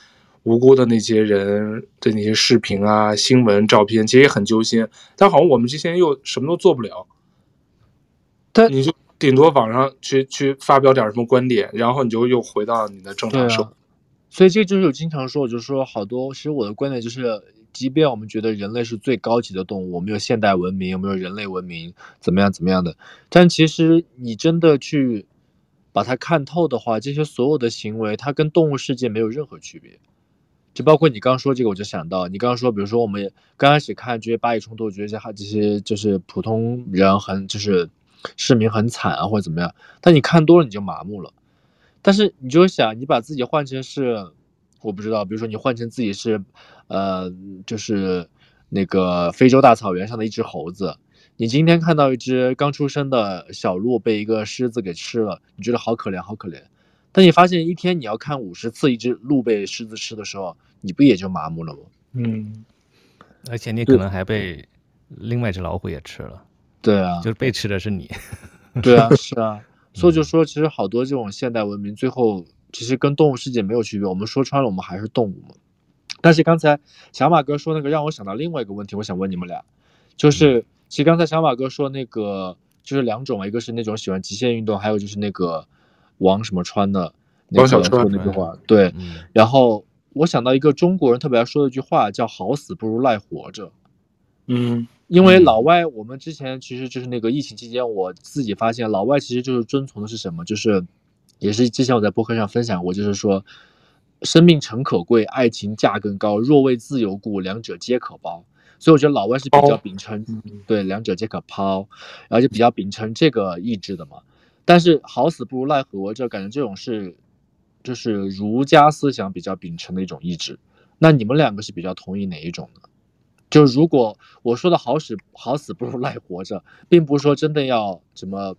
无辜的那些人的那些视频啊、新闻、照片，其实也很揪心。但好像我们这些人又什么都做不了，但你就。顶多网上去去发表点什么观点，然后你就又回到你的正常生活。啊。所以这就是我经常说，我就说好多，其实我的观点就是，即便我们觉得人类是最高级的动物，我们有现代文明，我们有人类文明，怎么样怎么样的，但其实你真的去把它看透的话，这些所有的行为，它跟动物世界没有任何区别。就包括你刚刚说这个，我就想到你刚刚说，比如说我们刚开始看这些巴以冲突，觉得这些这些就是普通人很就是。市民很惨啊，或者怎么样？但你看多了你就麻木了。但是你就想，你把自己换成是，我不知道，比如说你换成自己是，呃，就是那个非洲大草原上的一只猴子。你今天看到一只刚出生的小鹿被一个狮子给吃了，你觉得好可怜，好可怜。但你发现一天你要看五十次一只鹿被狮子吃的时候，你不也就麻木了吗？嗯，而且你可能还被另外一只老虎也吃了。对啊，就是被吃的是你。对啊，是啊，所以就说，其实好多这种现代文明，最后其实跟动物世界没有区别。我们说穿了，我们还是动物嘛。但是刚才小马哥说那个，让我想到另外一个问题，我想问你们俩，就是其实刚才小马哥说那个，就是两种，一个是那种喜欢极限运动，还有就是那个王什么川的，王小川那句话，对。然后我想到一个中国人特别爱说的一句话，叫“好死不如赖活着”。嗯。因为老外，我们之前其实就是那个疫情期间，我自己发现老外其实就是遵从的是什么？就是也是之前我在博客上分享过，就是说，生命诚可贵，爱情价更高。若为自由故，两者皆可抛。所以我觉得老外是比较秉承，哦、对，两者皆可抛，然后就比较秉承这个意志的嘛。但是好死不如赖活着，感觉这种是，就是儒家思想比较秉承的一种意志。那你们两个是比较同意哪一种呢？就如果我说的好死好死不如赖活着，并不是说真的要什么，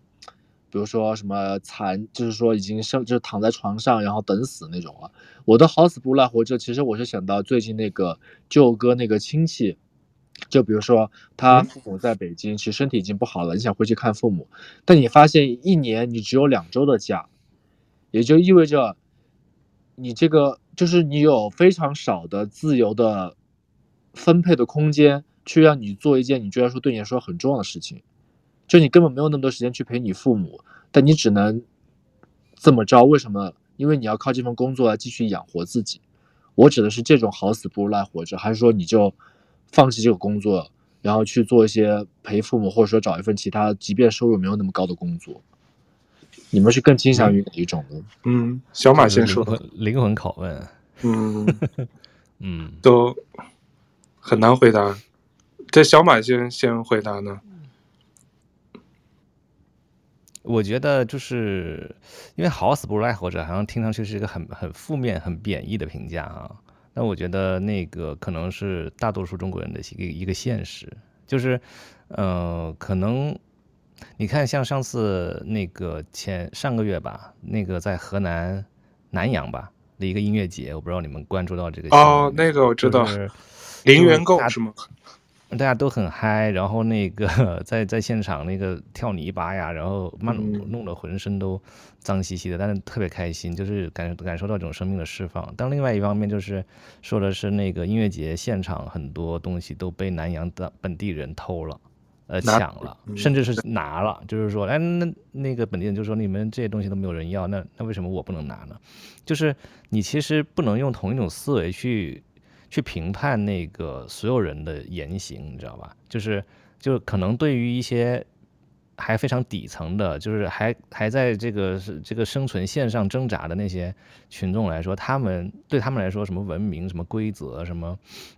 比如说什么残，就是说已经生就是躺在床上然后等死那种啊。我的好死不如赖活着，其实我是想到最近那个舅哥那个亲戚，就比如说他父母在北京，其实身体已经不好了，你想回去看父母，但你发现一年你只有两周的假，也就意味着你这个就是你有非常少的自由的。分配的空间去让你做一件你觉得说对你来说很重要的事情，就你根本没有那么多时间去陪你父母，但你只能这么着。为什么？因为你要靠这份工作来继续养活自己。我指的是这种好死不如赖活着，还是说你就放弃这个工作，然后去做一些陪父母，或者说找一份其他，即便收入没有那么高的工作？你们是更倾向于哪一种呢？嗯，小马先说，灵魂拷问。嗯嗯，都。很难回答，这小马先先回答呢。我觉得就是因为好死不如赖活着，好像听上去是一个很很负面、很贬义的评价啊。那我觉得那个可能是大多数中国人的一个一个现实，就是，呃，可能你看，像上次那个前上个月吧，那个在河南南阳吧的一个音乐节，我不知道你们关注到这个哦，那个我知道。就是零元购是吗？大家都很嗨，然后那个 在在现场那个跳泥巴呀，然后慢弄得浑身都脏兮兮的，但是特别开心，就是感感受到这种生命的释放。但另外一方面就是说的是那个音乐节现场很多东西都被南阳的本地人偷了，呃抢了，甚至是拿了。就是说，哎，那那个本地人就说你们这些东西都没有人要，那那为什么我不能拿呢？就是你其实不能用同一种思维去。去评判那个所有人的言行，你知道吧？就是，就可能对于一些还非常底层的，就是还还在这个是这个生存线上挣扎的那些群众来说，他们对他们来说，什么文明、什么规则、什么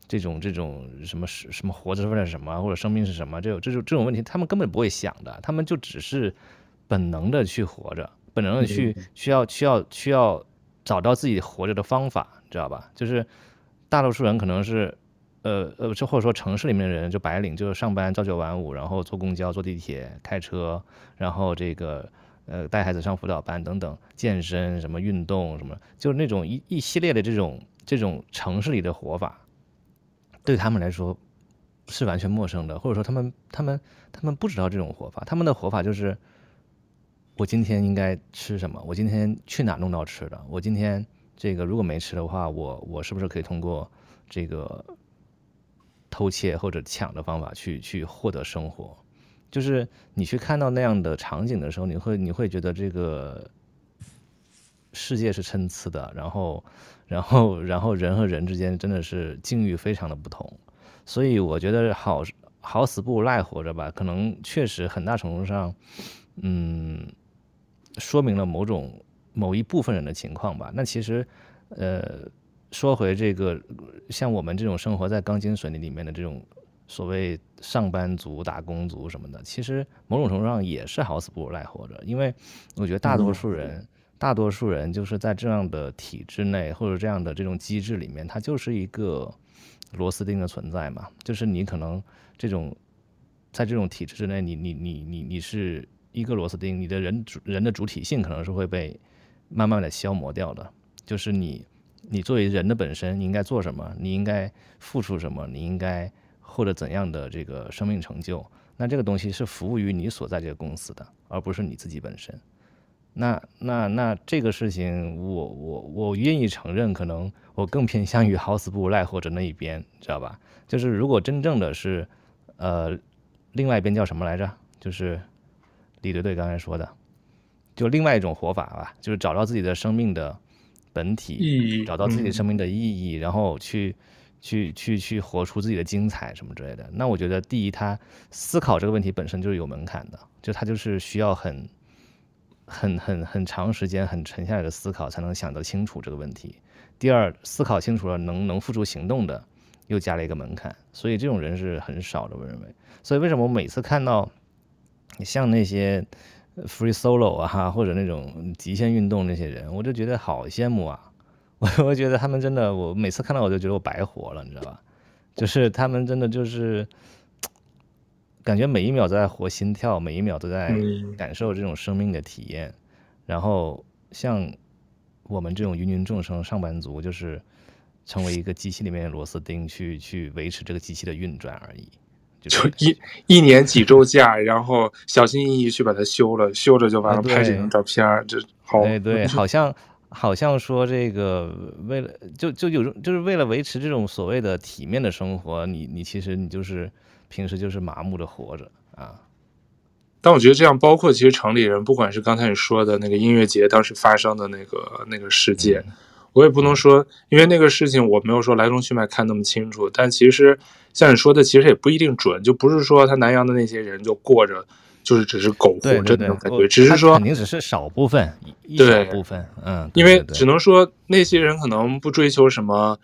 这种这种什么什什么活着是为了什么，或者生命是什么，这种这种这种问题，他们根本不会想的，他们就只是本能的去活着，本能的去需要需要需要找到自己活着的方法，知道吧？就是。大多数人可能是，呃呃，就或者说城市里面的人，就白领，就是上班朝九晚五，然后坐公交、坐地铁、开车，然后这个呃带孩子上辅导班等等，健身什么运动什么，就是那种一一系列的这种这种城市里的活法，对他们来说是完全陌生的，或者说他们他们他们不知道这种活法，他们的活法就是我今天应该吃什么，我今天去哪弄到吃的，我今天。这个如果没吃的话，我我是不是可以通过这个偷窃或者抢的方法去去获得生活？就是你去看到那样的场景的时候，你会你会觉得这个世界是参差的，然后然后然后人和人之间真的是境遇非常的不同。所以我觉得好好死不如赖活着吧，可能确实很大程度上，嗯，说明了某种。某一部分人的情况吧，那其实，呃，说回这个，像我们这种生活在钢筋水泥里面的这种所谓上班族、打工族什么的，其实某种程度上也是好死不如赖活着，因为我觉得大多数人，嗯、大多数人就是在这样的体制内或者这样的这种机制里面，它就是一个螺丝钉的存在嘛，就是你可能这种在这种体制之内，你你你你你是一个螺丝钉，你的人主人的主体性可能是会被。慢慢的消磨掉的，就是你，你作为人的本身，你应该做什么？你应该付出什么？你应该获得怎样的这个生命成就？那这个东西是服务于你所在这个公司的，而不是你自己本身。那那那这个事情我，我我我愿意承认，可能我更偏向于好死不如赖活着那一边，知道吧？就是如果真正的是，呃，另外一边叫什么来着？就是李队队刚才说的。就另外一种活法吧，就是找到自己的生命的本体，找到自己生命的意义，然后去去去去活出自己的精彩什么之类的。那我觉得，第一，他思考这个问题本身就是有门槛的，就他就是需要很很很很长时间很沉下来的思考才能想得清楚这个问题。第二，思考清楚了能能付出行动的，又加了一个门槛，所以这种人是很少的，我认为。所以为什么我每次看到像那些 free solo 啊，或者那种极限运动那些人，我就觉得好羡慕啊！我我觉得他们真的，我每次看到我就觉得我白活了，你知道吧？就是他们真的就是感觉每一秒都在活心跳，每一秒都在感受这种生命的体验。然后像我们这种芸芸众生上班族，就是成为一个机器里面的螺丝钉，去去维持这个机器的运转而已。就一一年几周假，然后小心翼翼去把它修了，修着就完了，拍几张照片，这好。哎，对，好像好像说这个为了就就有就是为了维持这种所谓的体面的生活，你你其实你就是平时就是麻木的活着啊。但我觉得这样，包括其实城里人，不管是刚才你说的那个音乐节当时发生的那个那个事件，我也不能说，因为那个事情我没有说来龙去脉看那么清楚。但其实像你说的，其实也不一定准，就不是说他南阳的那些人就过着就是只是苟活着那种感觉，只是说肯定只是少部分，一小部分，嗯，因为只能说那些人可能不追求什么。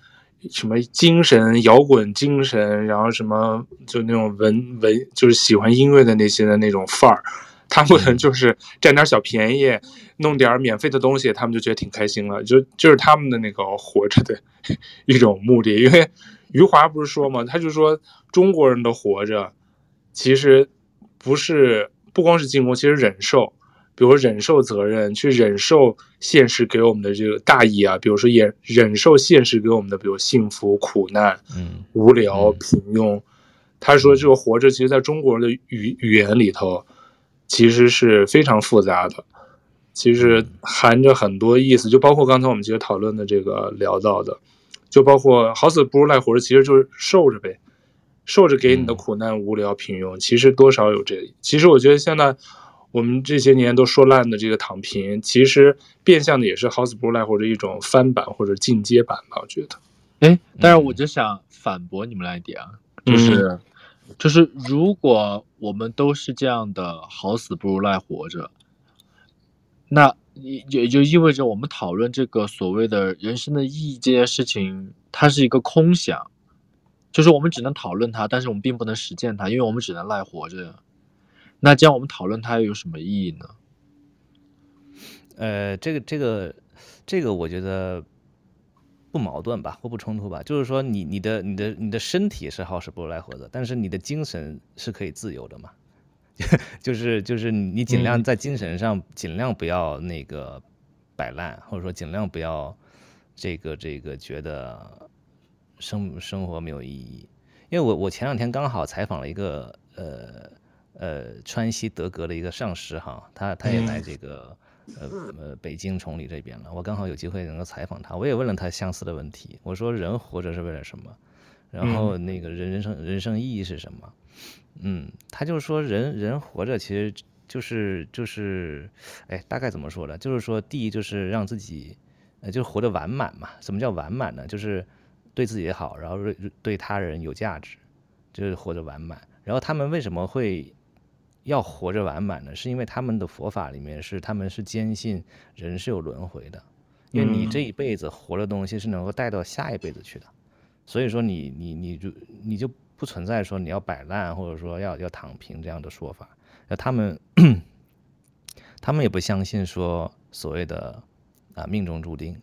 什么精神摇滚精神，然后什么就那种文文，就是喜欢音乐的那些的那种范儿，他们可能就是占点小便宜，弄点免费的东西，他们就觉得挺开心了，就就是他们的那个活着的 一种目的。因为余华不是说嘛，他就说中国人的活着，其实不是不光是进攻，其实忍受。比如忍受责任，去忍受现实给我们的这个大义啊，比如说也忍受现实给我们的，比如幸福、苦难、嗯、无聊、平庸。他说，这个活着，其实在中国人的语语言里头，其实是非常复杂的，其实含着很多意思。就包括刚才我们其实讨论的这个聊到的，就包括好死不如赖活着，其实就是受着呗，受着给你的苦难、无聊、平庸，其实多少有这。其实我觉得现在。我们这些年都说烂的这个躺平，其实变相的也是好死不如赖活着一种翻版或者进阶版吧，我觉得。哎，但是我就想反驳你们来一点啊，就是、嗯、就是如果我们都是这样的好死不如赖活着，那也也就意味着我们讨论这个所谓的人生的意义这件事情，它是一个空想，就是我们只能讨论它，但是我们并不能实践它，因为我们只能赖活着。那这样我们讨论它又有什么意义呢？呃，这个这个这个我觉得不矛盾吧，或不冲突吧。就是说你，你你的你的你的身体是好死不如赖活着，但是你的精神是可以自由的嘛？就是就是你尽量在精神上尽量不要那个摆烂，或者说尽量不要这个这个觉得生生活没有意义。因为我我前两天刚好采访了一个呃。呃，川西德格的一个上师哈，他他也来这个呃呃北京崇礼这边了。我刚好有机会能够采访他，我也问了他相似的问题。我说人活着是为了什么？然后那个人人生人生意义是什么？嗯，他就是说人人活着其实就是就是，哎，大概怎么说呢？就是说第一就是让自己呃就活得完满嘛。什么叫完满呢？就是对自己好，然后对对他人有价值，就是活得完满。然后他们为什么会？要活着完满呢，是因为他们的佛法里面是他们是坚信人是有轮回的，因为你这一辈子活的东西是能够带到下一辈子去的，所以说你你你就你就不存在说你要摆烂或者说要要躺平这样的说法。那他们 他们也不相信说所谓的啊命中注定，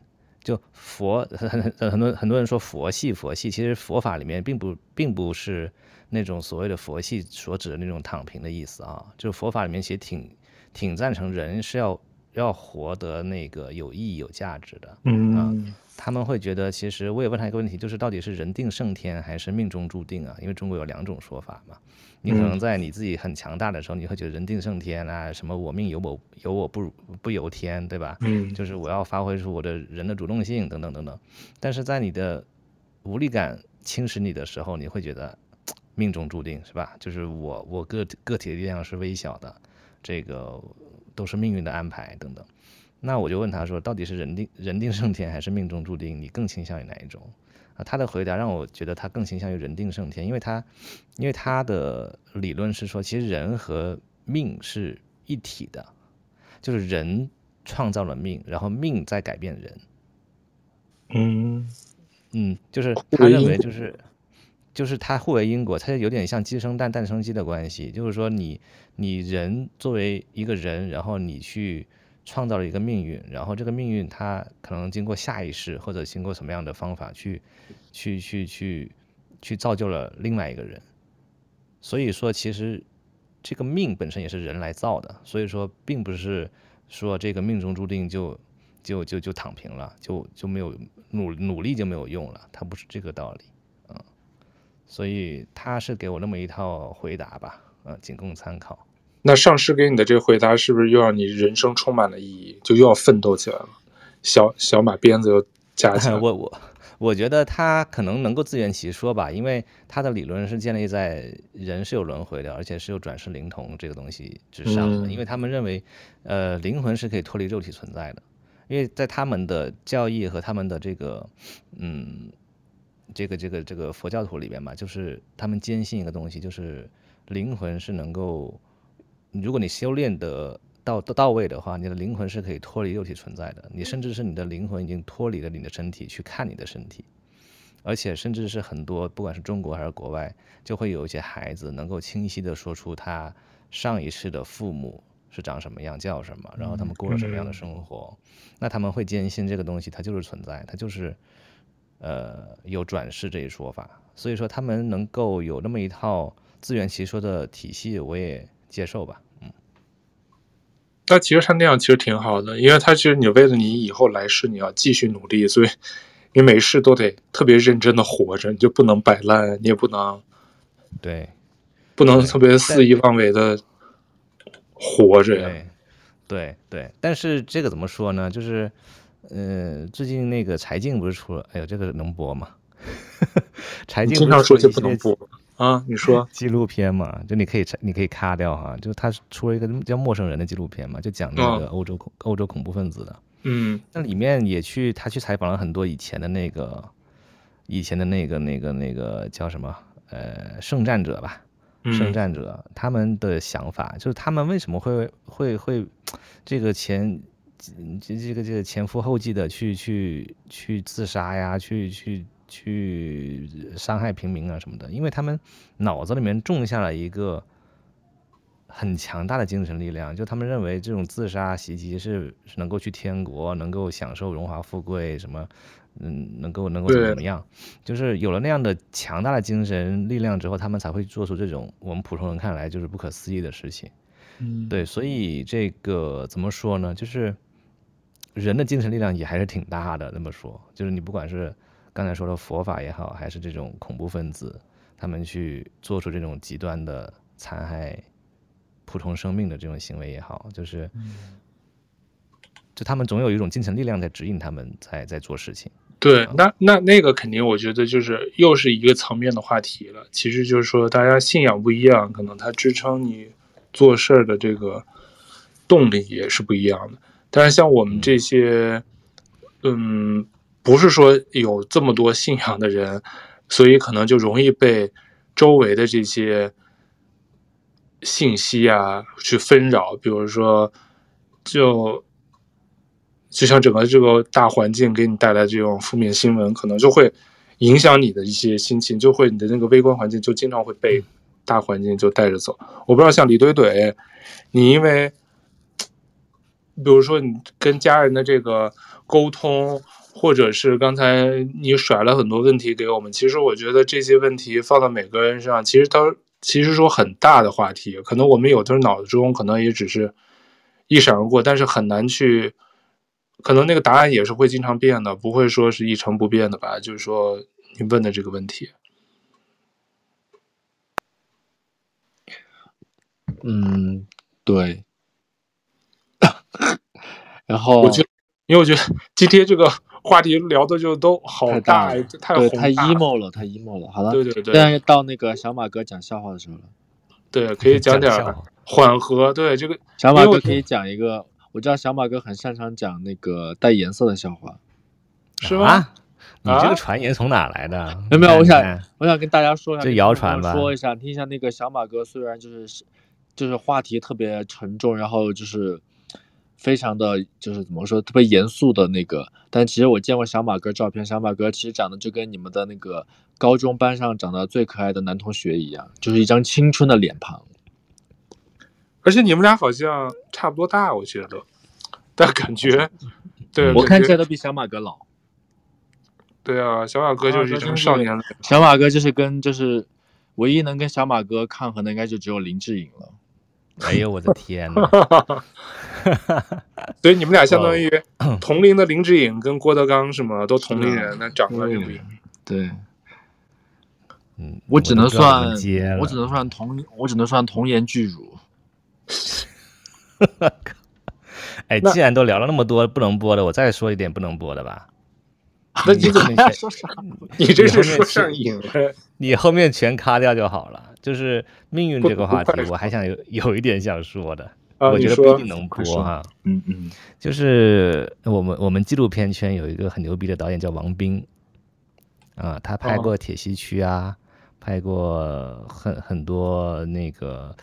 就佛很很多很多人说佛系佛系，其实佛法里面并不并不是。那种所谓的佛系所指的那种躺平的意思啊，就佛法里面其实挺挺赞成人是要要活得那个有意义、有价值的。嗯啊，他们会觉得，其实我也问他一个问题，就是到底是人定胜天还是命中注定啊？因为中国有两种说法嘛。你可能在你自己很强大的时候，你会觉得人定胜天啊，什么我命由我由我不不由天，对吧？嗯，就是我要发挥出我的人的主动性等等等等。但是在你的无力感侵蚀你的时候，你会觉得。命中注定是吧？就是我我个个体的力量是微小的，这个都是命运的安排等等。那我就问他说，到底是人定人定胜天还是命中注定？你更倾向于哪一种？啊，他的回答让我觉得他更倾向于人定胜天，因为他因为他的理论是说，其实人和命是一体的。就是人创造了命，然后命在改变人。嗯嗯，就是他认为就是就是它互为因果，他有点像鸡生蛋，蛋生鸡的关系。就是说你你人作为一个人，然后你去创造了一个命运，然后这个命运它可能经过下意识或者经过什么样的方法去去去去去造就了另外一个人。所以说，其实这个命本身也是人来造的，所以说并不是说这个命中注定就就就就躺平了，就就没有努努力就没有用了，它不是这个道理，嗯，所以他是给我那么一套回答吧，呃，仅供参考。那上师给你的这个回答是不是又让你人生充满了意义，就又要奋斗起来了？小小马鞭子又加起来了。我我。我觉得他可能能够自圆其说吧，因为他的理论是建立在人是有轮回的，而且是有转世灵童这个东西之上的。因为他们认为，呃，灵魂是可以脱离肉体存在的。因为在他们的教义和他们的这个，嗯，这个这个这个佛教徒里边嘛，就是他们坚信一个东西，就是灵魂是能够，如果你修炼的。到到位的话，你的灵魂是可以脱离肉体存在的。你甚至是你的灵魂已经脱离了你的身体去看你的身体，而且甚至是很多，不管是中国还是国外，就会有一些孩子能够清晰地说出他上一世的父母是长什么样，叫什么，然后他们过了什么样的生活。那他们会坚信这个东西它就是存在，它就是呃有转世这一说法。所以说他们能够有那么一套自圆其说的体系，我也接受吧。嗯那其实他那样其实挺好的，因为他其实你为了你以后来世你要继续努力，所以你每世都得特别认真的活着，你就不能摆烂，你也不能对，不能特别肆意妄为的活着呀。对对，对，但是这个怎么说呢？就是，呃，最近那个柴静不是出了，哎呦，这个能播吗？柴静经常说就不能播。啊，你说 纪录片嘛，就你可以你可以卡掉哈，就他出了一个叫《陌生人》的纪录片嘛，就讲那个欧洲恐、哦、欧洲恐怖分子的。嗯，那里面也去他去采访了很多以前的那个以前的那个那个那个叫什么呃圣战者吧，圣战者、嗯、他们的想法就是他们为什么会会会这个前这这个这个前赴后继的去去去自杀呀，去去。去伤害平民啊什么的，因为他们脑子里面种下了一个很强大的精神力量，就他们认为这种自杀袭击是是能够去天国，能够享受荣华富贵，什么嗯，能够能够怎么怎么样，就是有了那样的强大的精神力量之后，他们才会做出这种我们普通人看来就是不可思议的事情。嗯，对，所以这个怎么说呢？就是人的精神力量也还是挺大的。那么说，就是你不管是。刚才说的佛法也好，还是这种恐怖分子，他们去做出这种极端的残害普通生命的这种行为也好，就是，就他们总有一种精神力量在指引他们在在做事情。对，那那那个肯定，我觉得就是又是一个层面的话题了。其实就是说，大家信仰不一样，可能他支撑你做事儿的这个动力也是不一样的。但是像我们这些，嗯。嗯不是说有这么多信仰的人，所以可能就容易被周围的这些信息啊去纷扰。比如说，就就像整个这个大环境给你带来这种负面新闻，可能就会影响你的一些心情，就会你的那个微观环境就经常会被大环境就带着走。我不知道像李怼怼，你因为比如说你跟家人的这个沟通。或者是刚才你甩了很多问题给我们，其实我觉得这些问题放到每个人身上，其实都其实说很大的话题，可能我们有的脑子中可能也只是一闪而过，但是很难去，可能那个答案也是会经常变的，不会说是一成不变的吧？就是说你问的这个问题，嗯，对，然后我觉得，因为我觉得今天这个。话题聊的就都好大，太大太太 emo 了，太 emo 了。好了，对对对，现在到那个小马哥讲笑话的时候了。对，可以讲点缓和。对，这个小马哥可以讲一个，我知道小马哥很擅长讲那个带颜色的笑话，是吗？啊、你这个传言从哪来的？啊、没有没有，我想我想跟大家说一下，这谣传吧。说一下，听一下那个小马哥，虽然就是就是话题特别沉重，然后就是。非常的就是怎么说特别严肃的那个。但其实我见过小马哥照片，小马哥其实长得就跟你们的那个高中班上长得最可爱的男同学一样，就是一张青春的脸庞。而且你们俩好像差不多大，我觉得，但感觉，对我看起来都比小马哥老。对啊，小马哥就是一种少年。小马哥就是跟就是，唯一能跟小马哥抗衡的，应该就只有林志颖了。哎呦我的天呐！所以你们俩相当于 同龄的林志颖跟郭德纲什么都同龄人，那长得也不一样。对，嗯，我只能算我，我只能算童，我只能算童颜巨乳。哎，既然都聊了那么多不能播的，我再说一点不能播的吧。那你怎么说啥？你这是说上瘾了？你后面全卡掉就好了。就是命运这个话题，我还想有有一点想说的，我觉得不一定能播哈。嗯嗯，就是我们我们纪录片圈有一个很牛逼的导演叫王斌，啊，他拍过《铁西区》啊，拍过很很多那个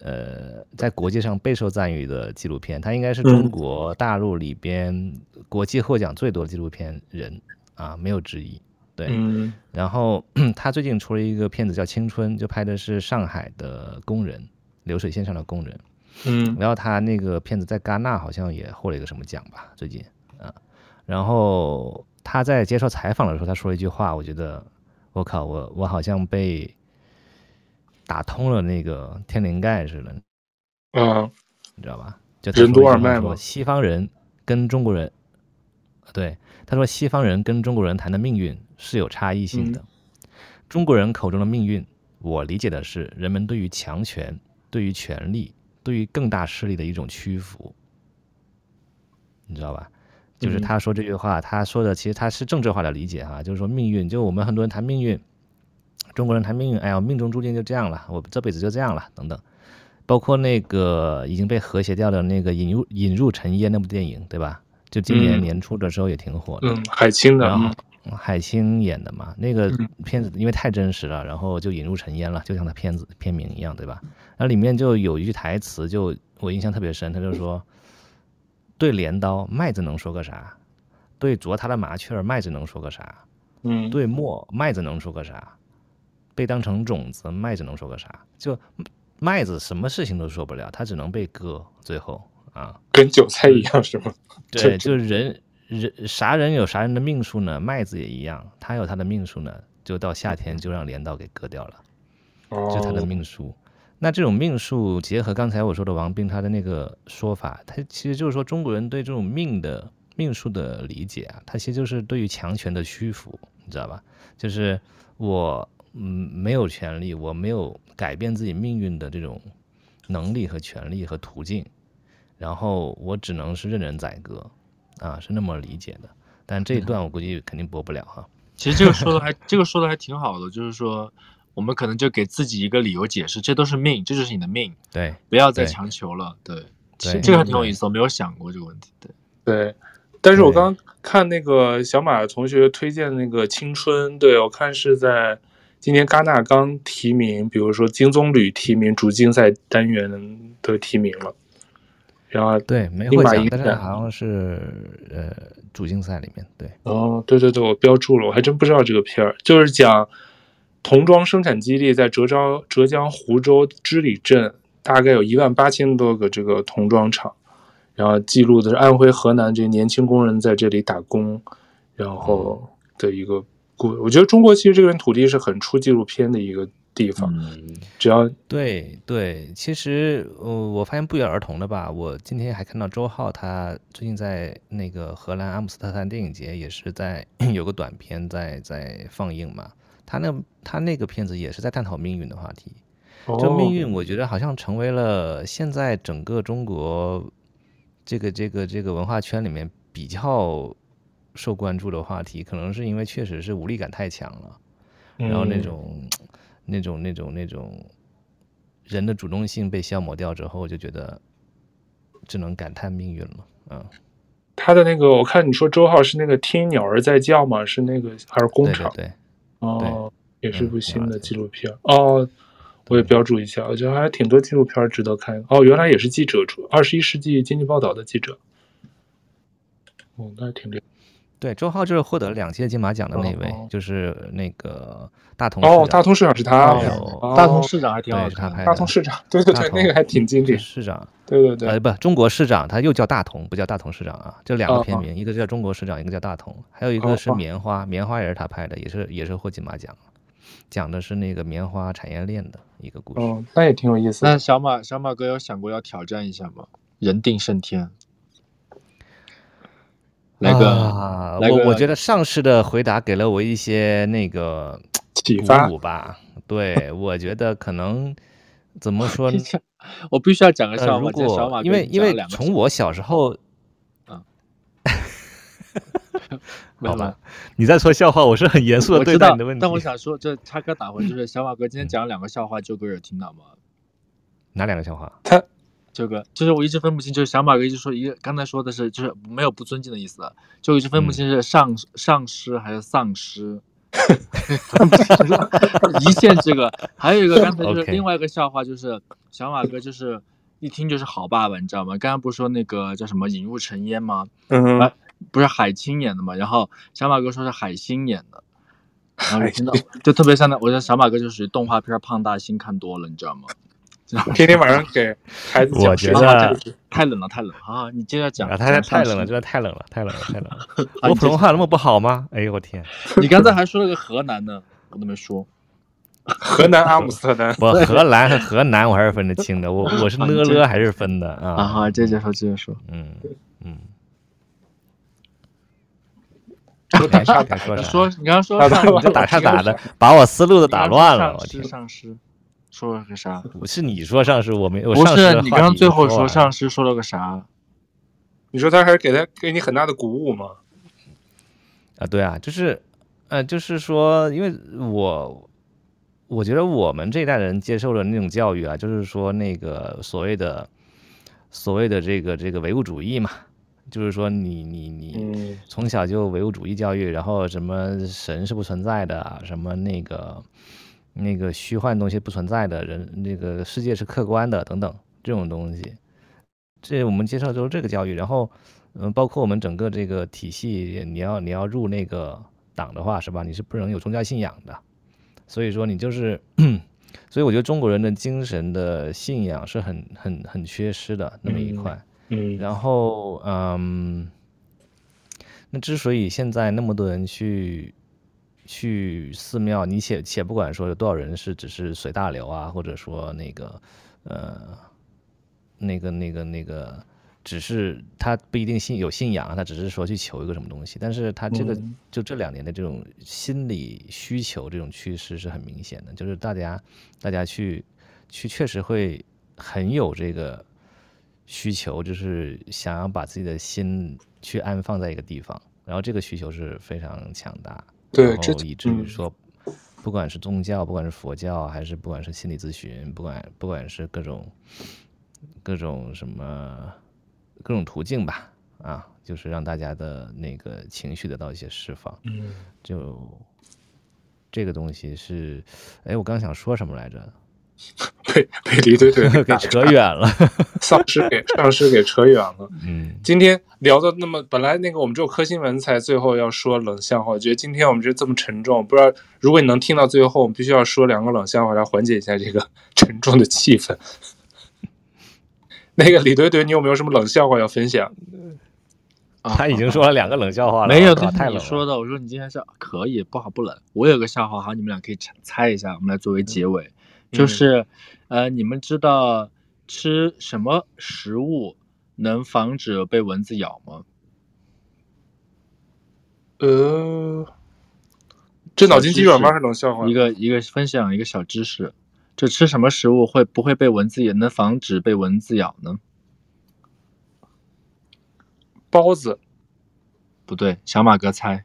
呃，在国际上备受赞誉的纪录片，他应该是中国大陆里边国际获奖最多的纪录片人啊，没有之一。对，嗯，然后 他最近出了一个片子叫《青春》，就拍的是上海的工人，流水线上的工人，嗯，然后他那个片子在戛纳好像也获了一个什么奖吧，最近啊，然后他在接受采访的时候，他说了一句话，我觉得我靠，我我好像被打通了那个天灵盖似的，嗯，你知道吧？就他说任督二脉嘛，西方人跟中国人，对，他说西方人跟中国人谈的命运。是有差异性的。中国人口中的命运，我理解的是人们对于强权、对于权力、对于更大势力的一种屈服，你知道吧？就是他说这句话，他说的其实他是政治化的理解哈，就是说命运，就我们很多人谈命运，中国人谈命运，哎呀，命中注定就这样了，我这辈子就这样了，等等。包括那个已经被和谐掉的那个引入引入尘烟那部电影，对吧？就今年年初的时候也挺火的，嗯，海清的。海清演的嘛，那个片子因为太真实了，然后就引入尘烟了，就像他片子片名一样，对吧？那里面就有一句台词，就我印象特别深，他就说：“对镰刀，麦子能说个啥？对啄他的麻雀，麦子能说个啥？嗯，对磨，麦子能说个啥？被当成种子，麦子能说个啥？就麦子什么事情都说不了，他只能被割，最后啊，跟韭菜一样是吗？对，就是人。”人啥人有啥人的命数呢？麦子也一样，他有他的命数呢，就到夏天就让镰刀给割掉了，就他的命数。那这种命数结合刚才我说的王兵他的那个说法，他其实就是说中国人对这种命的命数的理解啊，他其实就是对于强权的屈服，你知道吧？就是我嗯没有权利，我没有改变自己命运的这种能力和权利和途径，然后我只能是任人宰割。啊，是那么理解的，但这一段我估计肯定播不了哈。其实这个说的还，这个说的还挺好的，就是说我们可能就给自己一个理由解释，这都是命，这就是你的命，对，不要再强求了，对。对，其实这个还挺有意思，我没有想过这个问题，对。对，但是我刚刚看那个小马同学推荐的那个《青春》，对，我看是在今年戛纳刚提名，比如说金棕榈提名主竞赛单元的提名了。然后对没获奖，但是好像是呃主竞赛里面对。哦，对对对，我标注了，我还真不知道这个片儿，就是讲童装生产基地在浙江浙江湖州织里镇，大概有一万八千多个这个童装厂，然后记录的是安徽、河南这些年轻工人在这里打工，然后的一个故。我觉得中国其实这片土地是很出纪录片的一个。地方，只要对对，其实呃，我发现不约而同的吧。我今天还看到周浩，他最近在那个荷兰阿姆斯特丹电影节，也是在 有个短片在在放映嘛。他那他那个片子也是在探讨命运的话题。就命运，我觉得好像成为了现在整个中国这个这个这个文化圈里面比较受关注的话题，可能是因为确实是无力感太强了，然后那种。那种那种那种人的主动性被消磨掉之后，就觉得只能感叹命运了。嗯，他的那个，我看你说周浩是那个听鸟儿在叫吗？是那个还是工厂？对，对，对，哦，也是部新的纪录片。嗯、哦，我也标注一下，我觉得还挺多纪录片值得看。哦，原来也是记者，二十一世纪经济报道的记者。哦，那还挺厉害。对，周浩就是获得了两届金马奖的那位，哦、就是那个大同哦，大同市长是他，哦、大同市长还挺好看的。大同市长，对对对，那个还挺经典。市长，对对对，呃，不，中国市长他又叫大同，不叫大同市长啊，就两个片名，哦、一个叫中国市长，一个叫大同，还有一个是棉花，哦、棉花也是他拍的，也是也是获金马奖，讲的是那个棉花产业链的一个故事。哦，那也挺有意思。那小马小马哥有想过要挑战一下吗？人定胜天。来个，啊、来个我我觉得上师的回答给了我一些那个启发吧。对，我觉得可能怎么 说呢？我必须要讲个笑话。呃、如果因为因为从我小时候，啊，好吧，你在说笑话，我是很严肃的对待你的问题。但我想说，这插科打诨，就是小马哥今天讲了两个笑话，就哥有听到吗？哪两个笑话？他。这个就是我一直分不清，就是小马哥一直说一个，刚才说的是就是没有不尊敬的意思，就一直分不清是上、嗯、上师还是丧尸，一线这个，还有一个刚才就是另外一个笑话，就是小马哥就是一听就是好爸爸，你知道吗？刚刚不是说那个叫什么引入尘烟吗？嗯、啊，不是海清演的嘛，然后小马哥说是海星演的，然后听到就特别像那，我觉得小马哥就属于动画片胖大星看多了，你知道吗？天天晚上给孩子讲，我觉得太冷了，太冷了啊！你接着讲，啊、太太冷了，真的太冷了，太冷了，太冷了。我普通话那么不好吗？哎呦我天！你刚才还说了个河南呢，我都没说。河南阿姆斯特丹，我荷兰和河南我还是分得清的，我我是呢了还是分的啊？啊好，接着说，接着说，嗯嗯。说打岔，说啥？说你刚刚说你这打岔打的？把我思路都打乱了，我天！上师。说了个啥？不是你说上师，我没我不是你刚刚最后说上师说了个啥？你说他还是给他给你很大的鼓舞吗？啊，对啊，就是，呃，就是说，因为我我觉得我们这一代人接受的那种教育啊，就是说那个所谓的所谓的这个这个唯物主义嘛，就是说你你你从小就唯物主义教育，然后什么神是不存在的，什么那个。那个虚幻东西不存在的人，那个世界是客观的等等这种东西，这我们接受就是这个教育。然后，嗯，包括我们整个这个体系，你要你要入那个党的话，是吧？你是不能有宗教信仰的。所以说你就是，所以我觉得中国人的精神的信仰是很很很缺失的那么一块。嗯。然后，嗯，那之所以现在那么多人去。去寺庙，你且且不管说有多少人是只是随大流啊，或者说那个，呃，那个那个那个，只是他不一定信有信仰，他只是说去求一个什么东西，但是他这个就这两年的这种心理需求这种趋势是很明显的，就是大家大家去去确实会很有这个需求，就是想要把自己的心去安放在一个地方，然后这个需求是非常强大。对，然后以至于说，不管是宗教，不管是佛教，还是不管是心理咨询，不管不管是各种各种什么各种途径吧，啊，就是让大家的那个情绪得到一些释放。嗯，就这个东西是，哎，我刚想说什么来着？被被李队队给 扯远了，丧尸给丧尸给扯远了。嗯，今天聊的那么，本来那个我们只有科新闻才最后要说冷笑话，我觉得今天我们就这么沉重，不知道如果你能听到最后，我们必须要说两个冷笑话来缓解一下这个沉重的气氛。那个李队队，你有没有什么冷笑话要分享？他已经说了两个冷笑话了，没有，太冷了。你说的，我说你今天是可以，不好不冷。我有个笑话，好，你们俩可以猜一下，我们来作为结尾。嗯就是，呃，你们知道吃什么食物能防止被蚊子咬吗？呃，这脑筋急转弯还是冷笑话？一个一个分享一个小知识，这吃什么食物会不会被蚊子也能防止被蚊子咬呢？包子，不对，小马哥猜。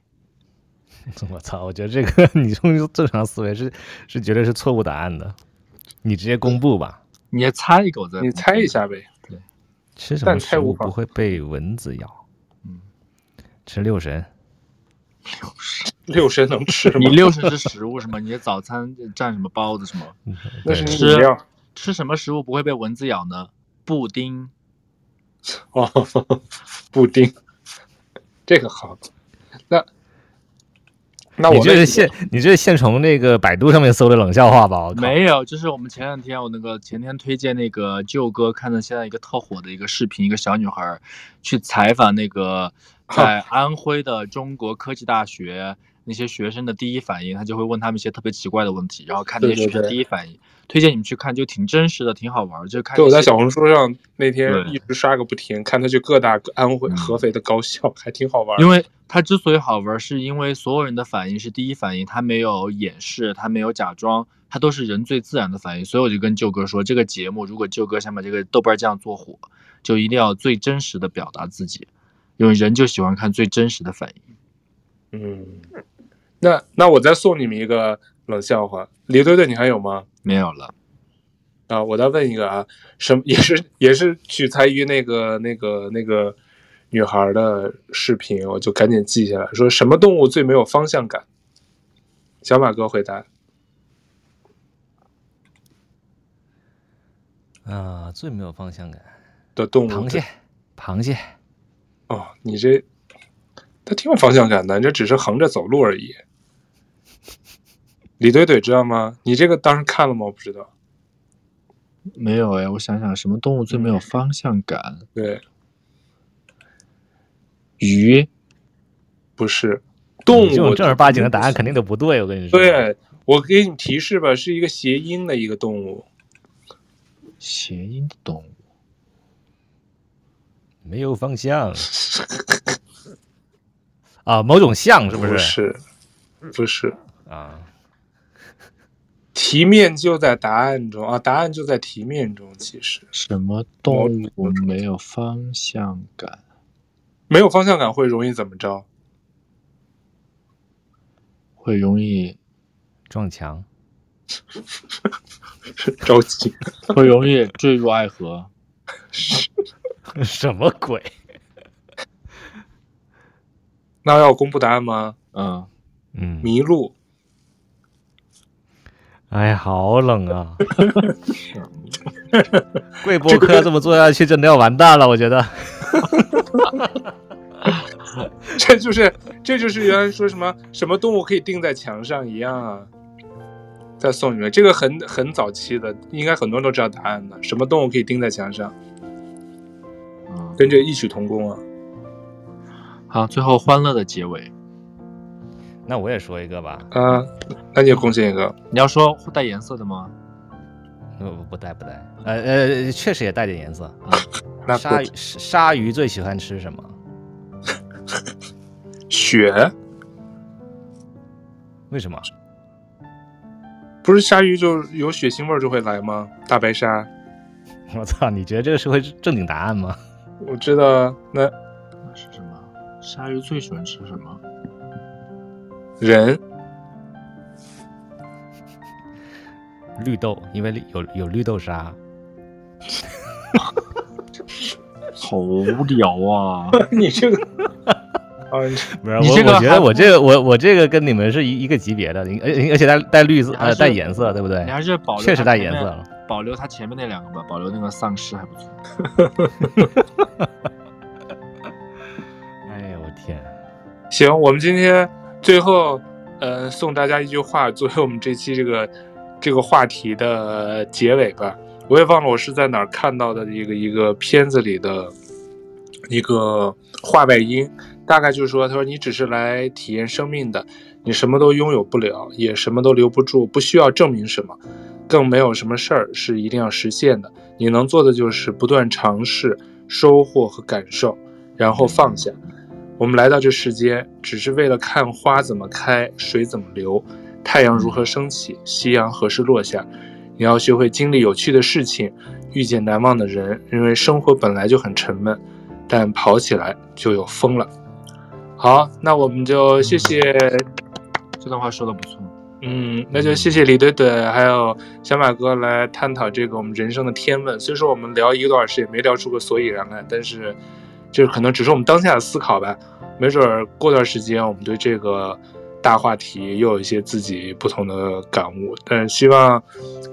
我操，我觉得这个 你用正常思维是是绝对是错误答案的。你直接公布吧，你也猜一个，你猜一下呗。对，吃什么食物不会被蚊子咬？嗯，吃六神。六神。六神能吃吗？你六神是食物是吗？你的早餐蘸什么包子是吗？那是你饮料。吃什么食物不会被蚊子咬呢？布丁。哦，布丁，这个好。那那我你这是现你这是现从那个百度上面搜的冷笑话吧？没有，就是我们前两天我那个前天推荐那个舅哥看的现在一个特火的一个视频，一个小女孩去采访那个 在安徽的中国科技大学。那些学生的第一反应，他就会问他们一些特别奇怪的问题，然后看那些学生第一反应。推荐你们去看，就挺真实的，挺好玩。就看。对，我在小红书上那天一直刷个不停，看他去各大安徽合肥的高校，还挺好玩。因为他之所以好玩，是因为所有人的反应是第一反应，他没有掩饰，他没有假装，他都是人最自然的反应。所以我就跟舅哥说，这个节目如果舅哥想把这个豆瓣酱做火，就一定要最真实的表达自己，因为人就喜欢看最真实的反应。嗯。那那我再送你们一个冷笑话，李队队，你还有吗？没有了。啊，我再问一个啊，什么 也是也是取材于那个那个那个女孩的视频，我就赶紧记下来，说什么动物最没有方向感？小马哥回答。啊，最没有方向感的动物，螃蟹，螃蟹。哦，你这，它挺有方向感的，你这只是横着走路而已。李怼怼知道吗？你这个当时看了吗？我不知道。没有哎，我想想，什么动物最没有方向感？对，鱼不是动物。这种正儿八经的答案肯定都不对，我跟你说。对，我给你提示吧，是一个谐音的一个动物。谐音的动物没有方向 啊？某种象是不是？不是，不是啊。题面就在答案中啊，答案就在题面中。其实什么动物没有方向感？没有方向感会容易怎么着？会容易撞墙，着急，会容易坠入爱河。什么鬼？那要公布答案吗？嗯嗯，迷路。哎呀，好冷啊！贵播客这么做下去，真的要完蛋了，我觉得。这就是，这就是原来说什么什么动物可以钉在墙上一样啊！再送你们这个很很早期的，应该很多人都知道答案的。什么动物可以钉在墙上？跟这异曲同工啊！好，最后欢乐的结尾。那我也说一个吧。啊，那你也贡献一个。你要说会带颜色的吗？不不不带不带。呃呃，确实也带点颜色。啊、那鲨鱼鲨鱼最喜欢吃什么？血。为什么？不是鲨鱼就有血腥味就会来吗？大白鲨。我操！你觉得这个是会正经答案吗？我知道。那那是什么？鲨鱼最喜欢吃什么？人，绿豆，因为有有绿豆沙，好无聊啊！你这个，不是我，我觉得我这个我我这个跟你们是一一个级别的，而而且带带绿色呃带颜色，对不对？你还是保留，确实带颜色了，保留它前面那两个吧，保留那个丧尸还不错。哎呀，我天！行，我们今天。最后，呃，送大家一句话作为我们这期这个 这个话题的结尾吧。我也忘了我是在哪儿看到的一个一个片子里的一个话外音，大概就是说，他说你只是来体验生命的，你什么都拥有不了，也什么都留不住，不需要证明什么，更没有什么事儿是一定要实现的。你能做的就是不断尝试、收获和感受，然后放下。我们来到这世间，只是为了看花怎么开，水怎么流，太阳如何升起，夕阳何时落下。你要学会经历有趣的事情，遇见难忘的人，因为生活本来就很沉闷，但跑起来就有风了。好，那我们就谢谢。这段话说的不错。嗯，那就谢谢李怼怼还有小马哥来探讨这个我们人生的天问。虽说我们聊一个多小时也没聊出个所以然来，但是。这可能只是我们当下的思考吧，没准儿过段时间我们对这个大话题，又有一些自己不同的感悟。但希望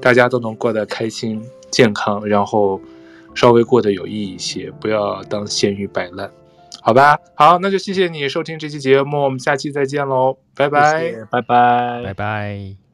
大家都能过得开心、健康，然后稍微过得有意义一些，不要当咸鱼摆烂，好吧？好，那就谢谢你收听这期节目，我们下期再见喽，拜拜，谢谢拜拜，拜拜。